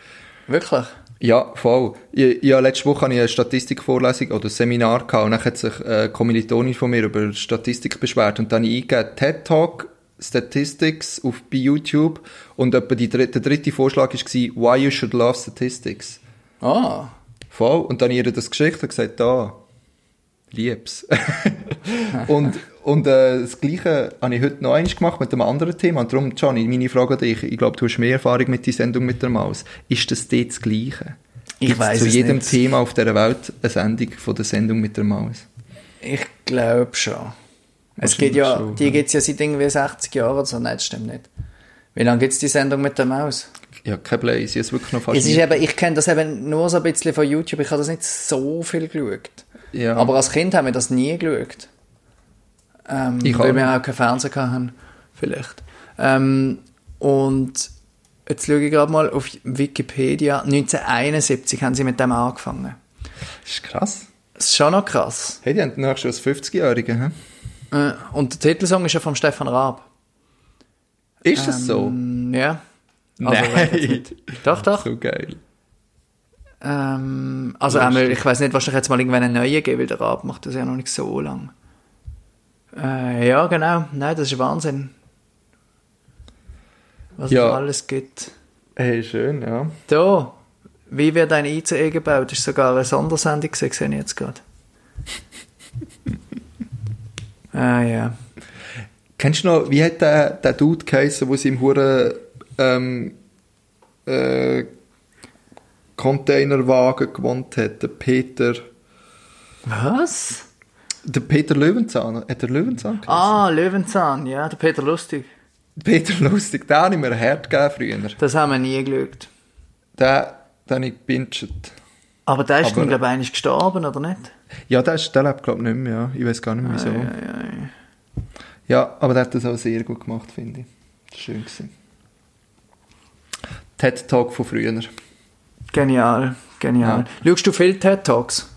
Speaker 2: Wirklich?
Speaker 3: Ja, voll. Ich, ja, letzte Woche hatte ich eine Statistikvorlesung oder ein Seminar gehabt und dann hat sich eine Kommilitonin von mir über Statistik beschwert und dann habe ich eingegeben TED Talk Statistics auf, bei YouTube und etwa die, der dritte Vorschlag war Why you should love statistics.
Speaker 2: Ah,
Speaker 3: Voll. Und dann habe ich ihr das geschickt und gesagt, da, lieb's. und und äh, das Gleiche habe ich heute noch eins gemacht mit einem anderen Thema. Und darum, Johnny, meine Frage an dich, ich glaube, du hast mehr Erfahrung mit der Sendung mit der Maus. Ist das dort das Gleiche?
Speaker 2: Ich
Speaker 3: Gibt's
Speaker 2: weiss
Speaker 3: zu jedem
Speaker 2: nicht.
Speaker 3: Thema auf dieser Welt eine Sendung von der Sendung mit der Maus?
Speaker 2: ich glaube schon. Es gibt ja,
Speaker 3: schon,
Speaker 2: die
Speaker 3: ja.
Speaker 2: gibt es ja seit irgendwie 60 Jahren oder so. Nein, das stimmt nicht. Wie lange gibt es die Sendung mit der Maus?
Speaker 3: Ja, kein ich habe es wirklich noch fast
Speaker 2: Es ist eben, ich kenne das eben nur so ein bisschen von YouTube. Ich habe das nicht so viel geschaut.
Speaker 3: Ja.
Speaker 2: Aber als Kind haben wir das nie geschaut. Ähm,
Speaker 3: Ich
Speaker 2: weil
Speaker 3: auch
Speaker 2: wir auch keinen Fernseher hatten, vielleicht. Ähm, und jetzt schaue ich gerade mal auf Wikipedia. 1971 haben sie mit dem angefangen.
Speaker 3: Das ist krass.
Speaker 2: Das ist schon noch krass.
Speaker 3: Hey, die haben nachher schon als 50-Jährige, hä?
Speaker 2: Äh, und der Titelsong ist ja vom Stefan Raab.
Speaker 3: Ist das so?
Speaker 2: Mm, Ja. Also,
Speaker 3: Nein.
Speaker 2: Doch, doch.
Speaker 3: So geil.
Speaker 2: Ähm, also einmal, ich weiß nicht, wahrscheinlich jetzt mal irgendwann einen neuen geben, weil der Rab macht das ja noch nicht so lang. Äh, ja, genau. Nein, das ist Wahnsinn. Was
Speaker 3: Ja.
Speaker 2: es alles gibt.
Speaker 3: Hey, schön, ja.
Speaker 2: Da, wie wird ein ICE gebaut? Das ist sogar eine Sondersendung sehe ich jetzt gerade. ah ja.
Speaker 3: Kennst du noch, wie hat der, der Dude geheißen, der im Huren ähm, äh, Containerwagen gewohnt hat? Der Peter.
Speaker 2: Was?
Speaker 3: Der Peter Löwenzahn. Hat der Löwenzahn geheißen?
Speaker 2: Ah, Löwenzahn, ja, der Peter Lustig.
Speaker 3: Peter Lustig, den habe ich mir Herd gegeben früher.
Speaker 2: Das haben wir nie geschaut.
Speaker 3: Den, den habe ich gebinged.
Speaker 2: Aber der ist,
Speaker 3: Aber-
Speaker 2: glaube ich, eigentlich gestorben, oder nicht?
Speaker 3: Ja, der, ist, der lebt, glaube ich, nicht mehr. Ja. Ich weiß gar nicht mehr, wieso.
Speaker 2: Ja, ja, ja.
Speaker 3: Ja, aber der hat das auch sehr gut gemacht, finde ich. Schön. Gewesen. TED-Talk von früher.
Speaker 2: Genial, genial. Schaust du viel TED Talks?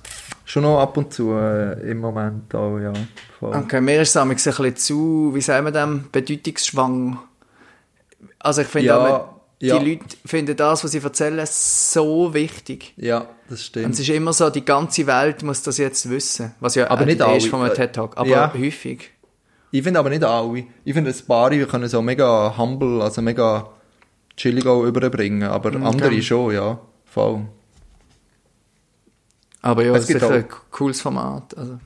Speaker 3: Schon noch ab und zu äh, im Moment auch, ja. Voll.
Speaker 2: Okay, mir ist es ein bisschen zu, wie sagen wir dem, bedeutungsschwang. Also ich finde
Speaker 3: Ja,
Speaker 2: die
Speaker 3: ja.
Speaker 2: Leute finden das, was sie erzählen, so wichtig.
Speaker 3: Ja, das
Speaker 2: Und
Speaker 3: stimmt.
Speaker 2: es ist immer so, die ganze Welt muss das jetzt wissen. Was ja
Speaker 3: Aber nicht
Speaker 2: ist
Speaker 3: alle.
Speaker 2: von einem TED Talk. Aber
Speaker 3: Ja.
Speaker 2: häufig.
Speaker 3: Ich finde aber nicht alle. Ich finde, ein paar können so mega humble, also mega chillig auch überbringen, aber andere schon, ja. Voll.
Speaker 2: Aber ja,
Speaker 3: Es
Speaker 2: ist
Speaker 3: gibt
Speaker 2: sicher
Speaker 3: auch-
Speaker 2: ein cooles Format. Also.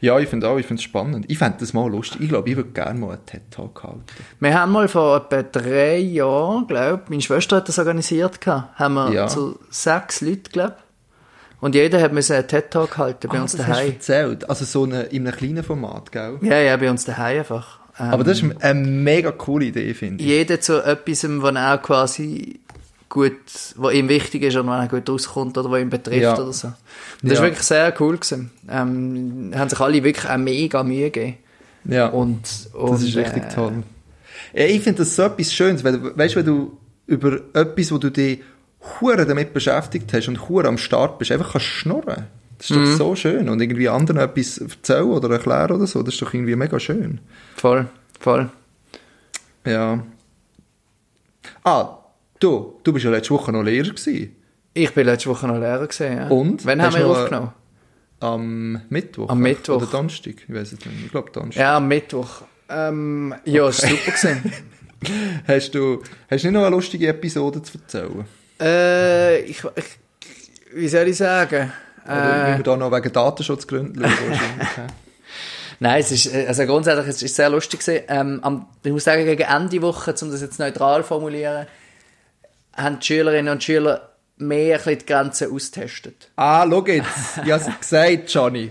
Speaker 3: Ja, ich finde auch, ich finde es spannend. Ich fände das mal lustig. Ich glaube, ich würde gerne mal einen TED-Talk halten.
Speaker 2: Wir haben mal vor etwa drei Jahren, glaube meine Schwester hat das organisiert, gehabt, haben wir
Speaker 3: Ja.
Speaker 2: zu sechs Leuten, glaube Und jeder hat müssen einen TED-Talk halten bei
Speaker 3: Ah,
Speaker 2: uns
Speaker 3: das hast du
Speaker 2: daheim.
Speaker 3: erzählt. Also so eine, in einem kleinen Format, gell?
Speaker 2: Ja, ja, bei uns daheim einfach. Ähm,
Speaker 3: Aber das ist eine mega coole Idee, finde ich.
Speaker 2: jeder zu etwas, was auch quasi gut, was ihm wichtig ist oder was auch gut rauskommt oder was ihm betrifft
Speaker 3: Ja.
Speaker 2: oder so. Und das ist
Speaker 3: Ja.
Speaker 2: wirklich sehr cool gewesen. Ähm, haben sich alle wirklich auch mega Mühe gegeben.
Speaker 3: Ja.
Speaker 2: Und, und
Speaker 3: Das ist richtig
Speaker 2: äh,
Speaker 3: toll. Ja, ich finde das so etwas Schönes, weil, du- weißt, wenn du über etwas, wo du dich hure damit beschäftigt hast und hure am Start bist, einfach kannst schnurren. Das ist
Speaker 2: Mhm.
Speaker 3: doch so schön. Und irgendwie anderen etwas erzählen oder erklären oder so, das ist doch irgendwie mega schön.
Speaker 2: Voll, voll.
Speaker 3: Ja. Ah, du, du bist ja letzte Woche noch Lehrer gewesen.
Speaker 2: Ich bin letzte Woche noch Lehrer gesehen, ja.
Speaker 3: Und?
Speaker 2: Wann haben wir aufgenommen?
Speaker 3: Am Mittwoch.
Speaker 2: Am Mittwoch.
Speaker 3: Oder Donnerstag, ich weiß es nicht. Ich glaube Donnerstag.
Speaker 2: Ja, am Mittwoch. Ähm, ja, war super gewesen.
Speaker 3: Hast du hast du nicht noch eine lustige Episode zu erzählen?
Speaker 2: äh, ich, ich, wie soll ich sagen?
Speaker 3: Oder
Speaker 2: Äh,
Speaker 3: wir da noch wegen Datenschutzgründen schauen
Speaker 2: nein, es ist, äh, also grundsätzlich, es ist sehr lustig gewesen. Ähm, am, ich muss sagen, gegen Ende Woche, um das jetzt neutral zu formulieren, haben die Schülerinnen und Schüler mehr ein die Grenzen austestet.
Speaker 3: Ah, schau jetzt. Ich hab's gesagt, Johnny.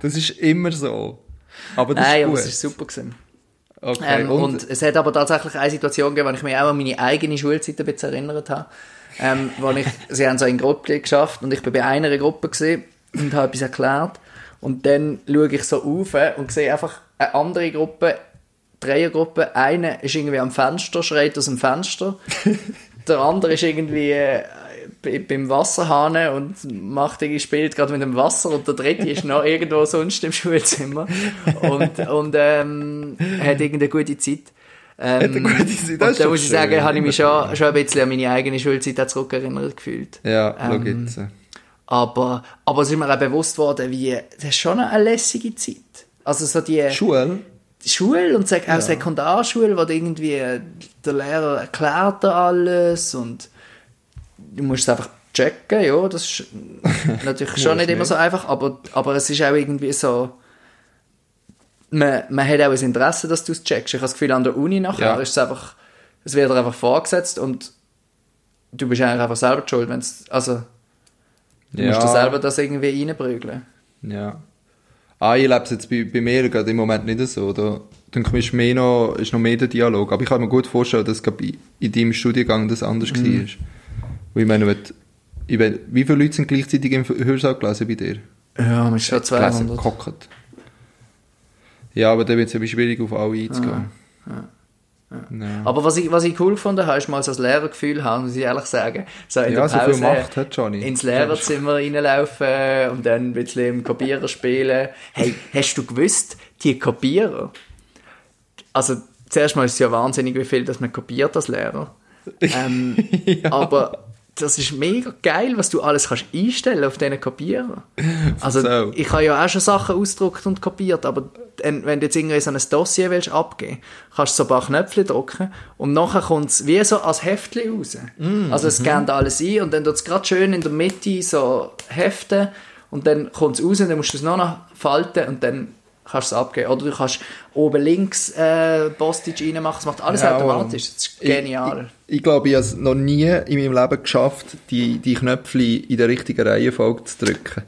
Speaker 3: Das ist immer so. Aber das
Speaker 2: Nein,
Speaker 3: ist
Speaker 2: aber
Speaker 3: gut.
Speaker 2: es ist super gewesen.
Speaker 3: okay.
Speaker 2: Ähm,
Speaker 3: und,
Speaker 2: und, es hat aber tatsächlich eine Situation gegeben, wo ich mich auch an meine eigene Schulzeit ein bisschen erinnert habe. Ähm, wo ich, sie haben so in Gruppe geschafft und ich bin bei einer Gruppe gewesen und habe etwas erklärt. Und dann schaue ich so auf und sehe einfach eine andere Gruppe, Dreiergruppe. Eine ist irgendwie am Fenster, schreit aus dem Fenster. Der andere ist irgendwie äh, beim Wasserhahn und macht irgendwie, spielt gerade mit dem Wasser und der dritte ist noch irgendwo sonst im Schulzimmer und, und ähm, hat irgendeine gute Zeit. Ähm,
Speaker 3: eine gute Zeit, das
Speaker 2: und da muss ich sagen, habe ich mich schon, schon ein bisschen an meine eigene Schulzeit zurückerinnert gefühlt.
Speaker 3: ja,
Speaker 2: ähm,
Speaker 3: jetzt.
Speaker 2: Aber, aber es ist mir auch bewusst worden, wie, das ist schon eine lässige Zeit. Also so die
Speaker 3: Schule?
Speaker 2: Schule und auch Sekundarschule, wo du irgendwie, äh, der Lehrer erklärt dir alles und du musst es einfach checken, ja, das ist natürlich schon nicht immer
Speaker 3: nicht.
Speaker 2: so einfach, aber, aber es ist auch irgendwie so, man, man hat auch ein Interesse, dass du es checkst. Ich habe das Gefühl, an der Uni nachher
Speaker 3: Ja.
Speaker 2: ist es einfach, es wird dir einfach vorgesetzt und du bist eigentlich einfach selber schuld, wenn's, also du musst dir selber das irgendwie reinprügeln.
Speaker 3: Ja. Ah, ich lebe es jetzt bei, bei mir gerade im Moment nicht so. Da denke ich, ist, mehr noch, ist noch mehr der Dialog. Aber ich kann mir gut vorstellen, dass in, in deinem Studiengang das anders
Speaker 2: Mhm.
Speaker 3: war. Weil ich meine, ich meine, wie viele Leute sind gleichzeitig im Hörsaal gelesen bei dir?
Speaker 2: Ja, man ist schon
Speaker 3: Gelesen,
Speaker 2: 200.
Speaker 3: gehockt. Ja, aber dann wird es eben schwierig, auf alle einzugehen. Ja.
Speaker 2: Aber was ich, was ich cool gefunden habe, ist mal so das Lehrergefühl haben, muss ich ehrlich sagen. So in
Speaker 3: Ja,
Speaker 2: der
Speaker 3: so
Speaker 2: Pause
Speaker 3: viel Macht hat Johnny.
Speaker 2: ins Lehrerzimmer reinlaufen und dann ein bisschen im Kopierer spielen. Hey, hast du gewusst, die Kopierer, also zuerst mal ist es ja wahnsinnig, wie viel dass man kopiert als Lehrer. Ähm, Aber das ist mega geil, was du alles kannst einstellen auf diesen Kopierer. Also
Speaker 3: So.
Speaker 2: ich habe ja auch schon Sachen ausgedruckt und kopiert, aber wenn du jetzt irgendwie so ein Dossier willst abgeben, kannst du so ein paar Knöpfe drücken und nachher kommt es wie so als Heftchen raus. also es scannt alles ein und dann tut es gerade schön in der Mitte so heften und dann kommt es raus und dann musst du es noch noch falten und dann kannst du es abgeben. Oder du kannst oben links äh, Postage reinmachen, es macht alles
Speaker 3: Ja,
Speaker 2: automatisch. Das ist genial.
Speaker 3: Ich, ich glaube, ich habe es noch nie in meinem Leben geschafft, die, die Knöpfe in der richtigen Reihenfolge zu drücken.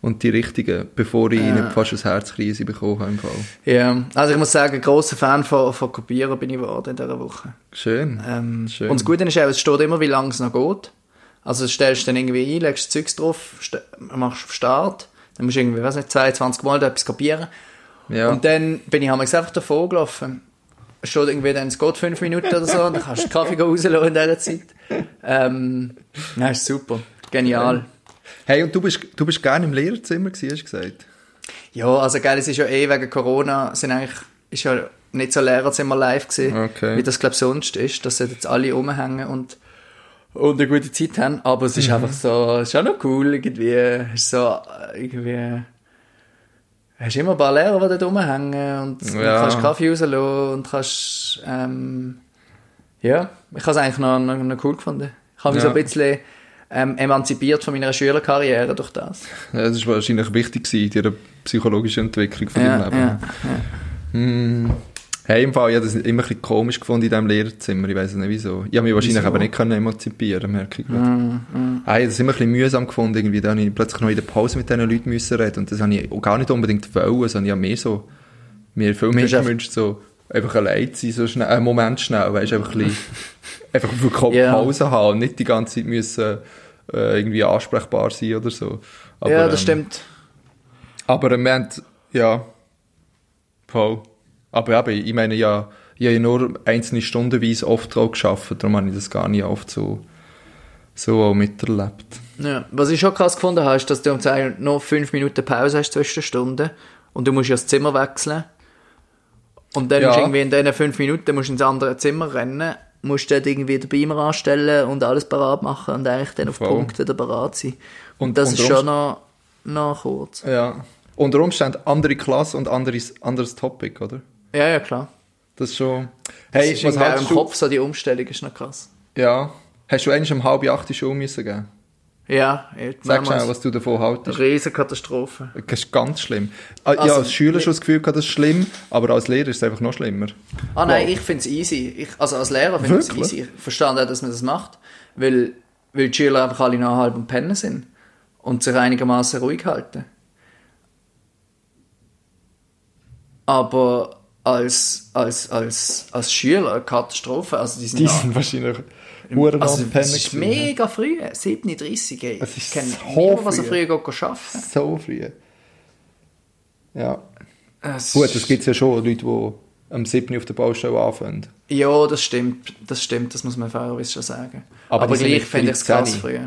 Speaker 3: Und die richtigen, bevor ich nicht fast eine Herzkrise bekommen habe im Fall.
Speaker 2: Ja, also ich muss sagen, grosser Fan von, von Kopieren bin ich geworden in dieser Woche.
Speaker 3: Schön.
Speaker 2: Ähm,
Speaker 3: Schön.
Speaker 2: Und das Gute ist auch, es steht immer, wie lange es noch geht. Also stellst du dann irgendwie ein, legst Zeugs drauf, st- machst auf Start, dann musst du irgendwie, weiß nicht, 22 Mal da etwas kopieren.
Speaker 3: Ja.
Speaker 2: Und dann bin ich einmal einfach davor gelaufen. Steht irgendwie dann, es geht fünf Minuten oder so, und dann kannst du den Kaffee rauslassen in dieser Zeit. Ähm, ja, ist super. Genial.
Speaker 3: Hey, und du bist, du bist gerne im Lehrerzimmer gewesen, hast du gesagt?
Speaker 2: Ja, also geil, es ist ja eh wegen Corona, sind eigentlich, ist ja nicht so Lehrerzimmer live gewesen,
Speaker 3: Okay.
Speaker 2: wie das glaube sonst ist, dass sie jetzt alle rumhängen und, und eine gute Zeit haben, aber es ist
Speaker 3: Mhm.
Speaker 2: einfach so, es ist auch noch cool irgendwie, ist so, irgendwie, hast immer ein paar Lehrer, die da rumhängen und,
Speaker 3: Ja.
Speaker 2: kannst Kaffee rauslassen und kannst, ähm, ja, ich habe es eigentlich noch, noch, noch cool gefunden. Ich habe mich
Speaker 3: Ja.
Speaker 2: so ein bisschen ähm, emanzipiert von meiner Schülerkarriere durch das.
Speaker 3: Ja, das ist wahrscheinlich wichtig gewesen, in deiner psychologischen Entwicklung von
Speaker 2: Ja,
Speaker 3: deinem Leben.
Speaker 2: ja, ja.
Speaker 3: Hm. Hey, im Fall, ich habe das immer ein bisschen komisch gefunden in diesem Lehrerzimmer. Ich weiß nicht wieso. Ich habe mich wahrscheinlich
Speaker 2: Wieso?
Speaker 3: aber nicht können emanzipieren merke ich gerade. Ah, ich habe das immer ein bisschen mühsam gefunden. Irgendwie. Da habe ich plötzlich noch in der Pause mit diesen Leuten müssen reden. Und das habe ich auch gar nicht unbedingt wollen, sondern ich habe mehr so, mir viel mehr gewünscht, so, einfach allein zu sein, so schnell, einen Moment schnell, weißt du, einfach ein bisschen, einfach wirklich
Speaker 2: Ja.
Speaker 3: Pause haben und nicht die ganze Zeit müssen, äh, irgendwie ansprechbar sein oder so. Aber,
Speaker 2: ja, das
Speaker 3: ähm,
Speaker 2: stimmt.
Speaker 3: aber im Moment, ja, voll. Aber eben, ich meine, ja, ich habe ja nur einzelne Stundenweise oft auch geschafft, darum habe ich das gar nicht oft so, so auch miterlebt.
Speaker 2: Ja. Was ich schon krass gefunden habe, ist, dass du um noch fünf Minuten Pause hast zwischen den Stunden und du musst ja das Zimmer wechseln. Und dann
Speaker 3: Ja.
Speaker 2: musst du irgendwie in diesen fünf Minuten musst ins andere Zimmer rennen, musst dort irgendwie den Beamer anstellen und alles parat machen und eigentlich dann auf
Speaker 3: Voll.
Speaker 2: Punkt wieder parat sein. Und,
Speaker 3: Und
Speaker 2: das ist schon noch, noch kurz.
Speaker 3: Ja. Unter Umständen andere Klasse und anderes, anderes Topic, oder?
Speaker 2: Ja, ja, klar.
Speaker 3: Das ist schon...
Speaker 2: Hey,
Speaker 3: Hey,
Speaker 2: ist
Speaker 3: was hältst
Speaker 2: im
Speaker 3: du...
Speaker 2: Kopf so die Umstellung ist noch krass.
Speaker 3: Ja. Hast du eigentlich um halb acht die Schule müssen gehen?
Speaker 2: Ja,
Speaker 3: Sag schnell, was du davon haltest.
Speaker 2: Riesenkatastrophe.
Speaker 3: Das ist ganz schlimm. Ah, ich
Speaker 2: Also,
Speaker 3: habe als Schüler schon das Gefühl gehabt, das ist schlimm, aber als Lehrer ist es einfach noch schlimmer.
Speaker 2: Ah nein,
Speaker 3: Wow.
Speaker 2: ich finde es easy. Ich, also als Lehrer finde ich es easy. Ich verstehe auch, dass man das macht, weil, weil die Schüler einfach alle noch halb am Pennen sind und sich einigermaßen ruhig halten. Aber als, als, als, als Schüler eine Katastrophe. Also die sind,
Speaker 3: Die sind wahrscheinlich Huren
Speaker 2: also das
Speaker 3: Pennen
Speaker 2: ist
Speaker 3: gewesen.
Speaker 2: mega früh, 7.30 ey.
Speaker 3: Es ist
Speaker 2: Ich kenne
Speaker 3: so
Speaker 2: niemanden, was er
Speaker 3: früh.
Speaker 2: früher geht arbeiten
Speaker 3: So früh. Ja.
Speaker 2: Es
Speaker 3: Gut, es gibt ja schon Leute, die am 7. auf der Baustelle anfangen.
Speaker 2: Ja, das stimmt. Das stimmt, das muss man fairerweise schon sagen.
Speaker 3: Aber
Speaker 2: Aber, gleich finde ich es krass
Speaker 3: 13.
Speaker 2: früh.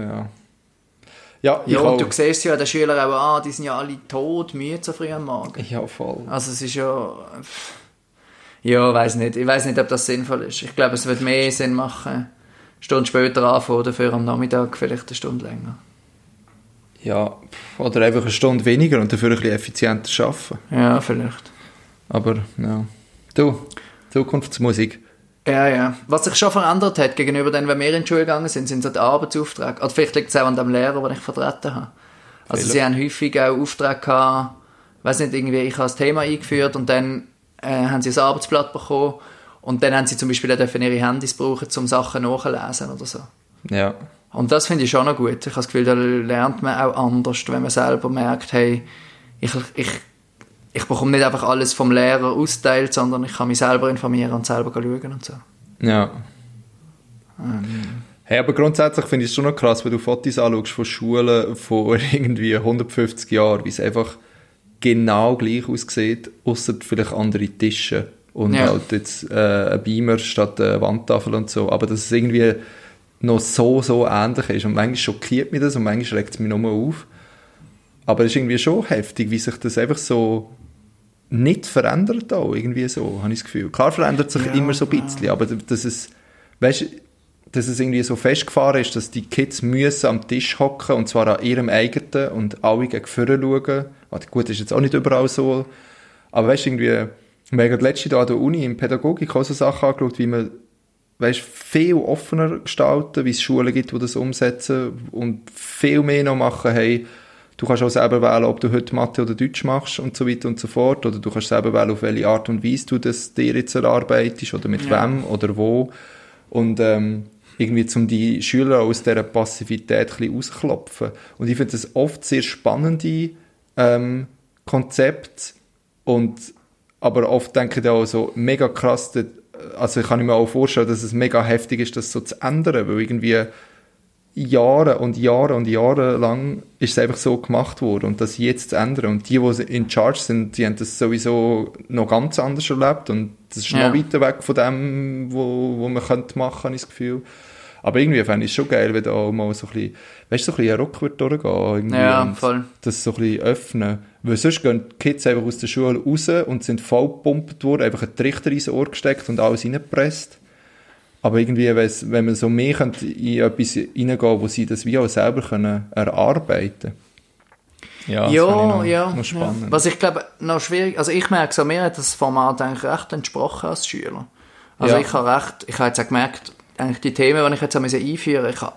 Speaker 3: Ja. Ja,
Speaker 2: Ja,
Speaker 3: auch.
Speaker 2: und du siehst ja an den Schülern auch, ah, die sind ja alle tot, müde so früh am Morgen.
Speaker 3: Ja, voll.
Speaker 2: Also es ist ja... Ja, weiß nicht. Ich weiß nicht, ob das sinnvoll ist. Ich glaube, es wird mehr Sinn machen, eine Stunde später anfangen, dafür am Nachmittag vielleicht eine Stunde länger.
Speaker 3: Ja, oder einfach eine Stunde weniger und dafür ein bisschen effizienter arbeiten.
Speaker 2: Ja, vielleicht.
Speaker 3: Aber, ja. Du, Zukunftsmusik.
Speaker 2: Ja, ja. Was sich schon verändert hat gegenüber dann, wenn wir in die Schule gegangen sind, sind so die Arbeitsaufträge. Oder vielleicht liegt es auch an dem Lehrer, den ich vertreten habe. Also
Speaker 3: Vielleicht.
Speaker 2: sie haben häufig auch Aufträge gehabt, weiß nicht, irgendwie, ich habe das Thema eingeführt und dann äh, haben sie ein Arbeitsblatt bekommen und dann haben sie zum Beispiel auch dürfen ihre Handys brauchen, um Sachen nachzulesen oder so.
Speaker 3: Ja.
Speaker 2: Und das finde ich schon noch gut. Ich habe das Gefühl, da lernt man auch anders, wenn man selber merkt, hey, ich, ich, ich bekomme nicht einfach alles vom Lehrer austeilt, sondern ich kann mich selber informieren und selber schauen und so.
Speaker 3: Ja.
Speaker 2: Ähm.
Speaker 3: Hey, aber grundsätzlich finde ich es schon noch krass, wenn du Fotos anschaust von Schulen vor irgendwie 150 Jahren, wie es einfach genau gleich aussieht, außer vielleicht andere Tische und
Speaker 2: Ja.
Speaker 3: halt jetzt äh, ein Beamer statt eine Wandtafel und so. Aber dass es irgendwie noch so, so ähnlich ist. Und manchmal schockiert mich das und manchmal regt es mich nur auf. Aber es ist irgendwie schon heftig, wie sich das einfach so nicht verändert auch, irgendwie so, habe ich das Gefühl. Klar verändert sich
Speaker 2: Ja,
Speaker 3: immer so ein bisschen, aber dass es weißt dass es irgendwie so festgefahren ist, dass die Kids müssen am Tisch hocken und zwar an ihrem eigenen und alle gegen vorne schauen. Also gut, ist jetzt auch nicht überall so, aber weißt du, irgendwie, wir haben letzte Jahr an der Uni in Pädagogik auch so Sachen angeschaut, wie man weißt, viel offener gestalten, wie es Schulen gibt, die das umsetzen und viel mehr noch machen, hey, du kannst auch selber wählen, ob du heute Mathe oder Deutsch machst und so weiter und so fort, oder du kannst selber wählen, auf welche Art und Weise du das dir jetzt erarbeitest oder mit ja. wem oder wo und ähm, irgendwie zum die Schüler aus dieser Passivität ein bisschen ausklopfen. Und ich finde das oft sehr spannende ähm, Konzept und aber oft denke ich auch so mega krass, also ich kann mir auch vorstellen, dass es mega heftig ist, das so zu ändern, weil irgendwie Jahre und Jahre und Jahre lang ist es einfach so gemacht worden und das jetzt zu ändern und die, die in Charge sind, die haben das sowieso noch ganz anders erlebt und das ist ja. noch weiter weg von dem, wo, wo man könnte machen, habe ich das Gefühl. Aber irgendwie fände ich es schon geil, wenn da auch mal so ein bisschen, weißt du, so ein bisschen ein Rock wird durchgehen.
Speaker 2: Ja, voll.
Speaker 3: Das so ein bisschen öffnen. Weil sonst gehen die Kids einfach aus der Schule raus und sind voll gepumpt worden, einfach ein Trichter ins Ohr gesteckt und alles reingepresst. Aber irgendwie, wenn man so mehr in etwas reingehen wo sie das wie auch selber können erarbeiten
Speaker 2: ja, ja, noch, ja, noch spannend. ja. Was ich glaube, noch schwierig, also ich merke so, mir hat das Format eigentlich recht entsprochen als Schüler. Also ja. ich habe recht, ich habe jetzt auch gemerkt, eigentlich die Themen, die ich jetzt einführen ich habe,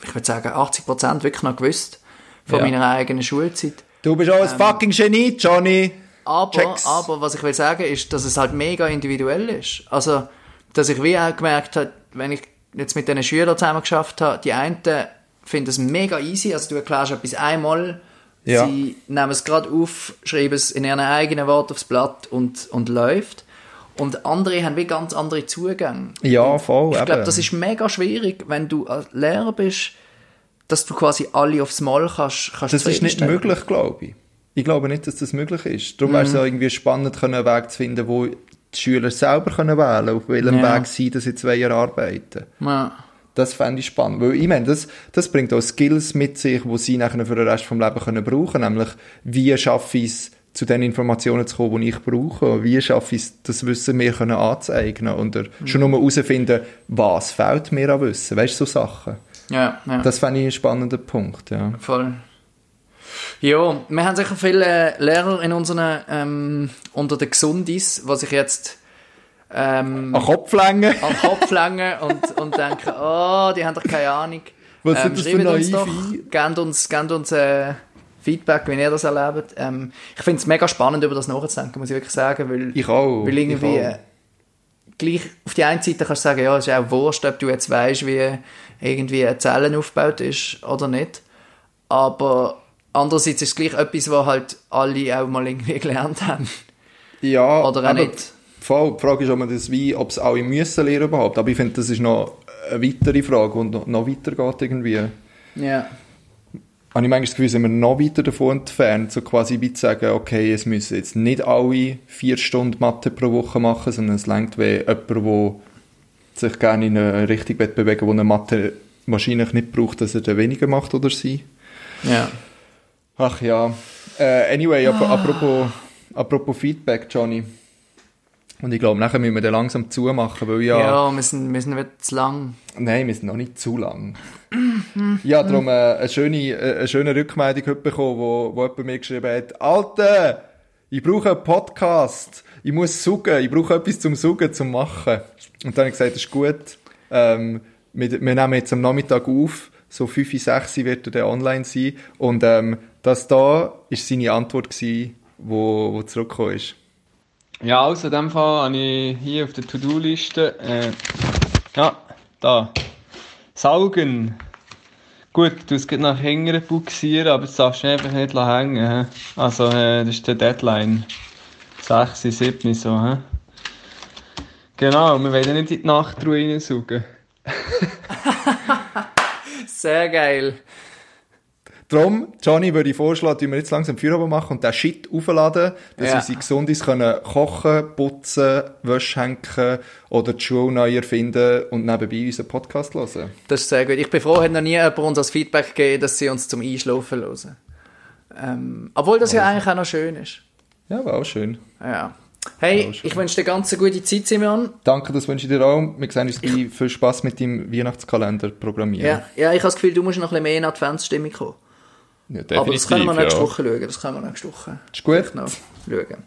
Speaker 2: ich würde sagen, 80% wirklich noch gewusst von ja. meiner eigenen Schulzeit.
Speaker 3: Du bist auch ein ähm, fucking Genie, Johnny.
Speaker 2: Aber, aber, was ich will sagen, ist, dass es halt mega individuell ist. Also, dass ich wie auch gemerkt habe, wenn ich jetzt mit diesen Schülern zusammen geschafft habe, die einen finden es mega easy, also du erklärst etwas einmal, ja. sie nehmen es gerade auf, schreiben es in ihren eigenen Worten aufs Blatt und, und läuft. Und andere haben wie ganz andere Zugänge.
Speaker 3: Ja, voll.
Speaker 2: Ich glaube, das ist mega schwierig, wenn du Lehrer bist, dass du quasi alle aufs Mal kannst, kannst
Speaker 3: Das ist nicht möglich, glaube ich. Ich glaube nicht, dass das möglich ist. Darum mhm. wäre es ja irgendwie spannend, einen Weg zu finden, wo die Schüler selber können wählen auf welchem ja. Weg sie das Jahren arbeiten. Ja. Das fände ich spannend. Weil ich meine, das, das bringt auch Skills mit sich, die sie nachher für den Rest des Lebens können brauchen können. Nämlich, wie schaffe ich es, zu den Informationen zu kommen, die ich brauche. Wie schaffe ich es, das Wissen mir können anzueignen oder mhm. schon nur herausfinden, was fehlt mir an Wissen. Weißt du, so Sachen.
Speaker 2: Ja, ja.
Speaker 3: Das fände ich einen spannenden Punkt, ja.
Speaker 2: Voll. Ja, wir haben sicher viele Lehrer in unseren, ähm, unter den Gesundis, was ich jetzt ähm,
Speaker 3: an Kopflänge
Speaker 2: an Kopflänge und, und denken, oh, die haben doch keine Ahnung.
Speaker 3: Was ähm, sind das für naive?
Speaker 2: Gebt uns, gebt uns äh, Feedback, wie ihr das erlebt. Ähm, ich finde es mega spannend, über das nachzudenken, muss ich wirklich sagen, weil,
Speaker 3: ich auch,
Speaker 2: weil irgendwie
Speaker 3: ich auch.
Speaker 2: gleich auf die einen Seite kannst du sagen, ja, es ist auch wurscht, ob du jetzt weißt, wie irgendwie eine Zelle aufgebaut ist oder nicht, aber andererseits ist es gleich etwas, was halt alle auch mal irgendwie gelernt haben.
Speaker 3: Ja, oder auch nicht. Voll, die Frage ist, ob man das wie, ob es alle müssen lernen überhaupt, aber ich finde, das ist noch eine weitere Frage und noch, noch weiter geht irgendwie.
Speaker 2: Ja
Speaker 3: habe ich manchmal das Gefühl, sind wir noch weiter davon entfernt, so quasi wie zu sagen, okay, es müssen jetzt nicht alle vier Stunden Mathe pro Woche machen, sondern es längt wie jemand, der sich gerne in eine Richtung bewegen will, wo eine Mathe wahrscheinlich nicht braucht, dass er weniger macht oder sie.
Speaker 2: Ja.
Speaker 3: Ach ja. Uh, anyway, ah. apropos, apropos Feedback, Johnny. Und ich glaube, nachher müssen wir den langsam zumachen, weil ja...
Speaker 2: Ja, wir sind, wir sind zu lang.
Speaker 3: Nein, wir sind noch nicht zu lang. ja, darum äh, eine, schöne, äh, eine schöne Rückmeldung bekommen, wo, wo jemand mir geschrieben hat, Alter, ich brauche einen Podcast, ich muss suchen, ich brauche etwas zum Suchen, zum Machen. Und dann habe ich gesagt, das ist gut, ähm, wir, wir nehmen jetzt am Nachmittag auf, so 5, 6 wird er dann online sein. Und ähm, das da ist seine Antwort gewesen, wo, wo zurückgekommen ist.
Speaker 4: Ja, also in dem Fall habe ich hier auf der To-Do-Liste, äh, ja, da, saugen. Gut, du es nach hinten buxieren, aber das darfst du einfach nicht hängen. He? Also, äh, das ist der Deadline. 6, 7 so. He? Genau, wir wollen nicht in die Nachtruhe reinsaugen.
Speaker 2: Sehr geil.
Speaker 3: Darum, Johnny, würde ich vorschlagen, dass wir jetzt langsam Feierabend machen und den Shit aufladen, dass ja. unsere Gesundis können kochen, putzen, Wäsche hängen oder die Schule neu erfinden und nebenbei unseren Podcast hören.
Speaker 2: Das ist sehr gut. Ich bin froh, hat noch nie jemand uns als Feedback gegeben, dass sie uns zum Einschlafen hören. Ähm, obwohl das ja eigentlich auch noch schön ist.
Speaker 3: Ja, war auch schön.
Speaker 2: Ja. Hey, ich wünsche dir ganz eine gute Zeit, Simeon.
Speaker 3: Danke, das wünsche ich dir auch. Wir sehen uns bei viel Spaß mit deinem Weihnachtskalender programmieren.
Speaker 2: Ja, ja ich habe das Gefühl, du musst noch ein bisschen mehr in Adventsstimmung kommen.
Speaker 3: Ja,
Speaker 2: Aber das können wir nächste
Speaker 3: ja.
Speaker 2: Woche schauen. Das können wir nächste Woche
Speaker 3: Ist gut.
Speaker 2: noch schauen.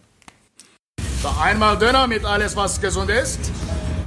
Speaker 1: So einmal Döner mit alles, was gesund ist.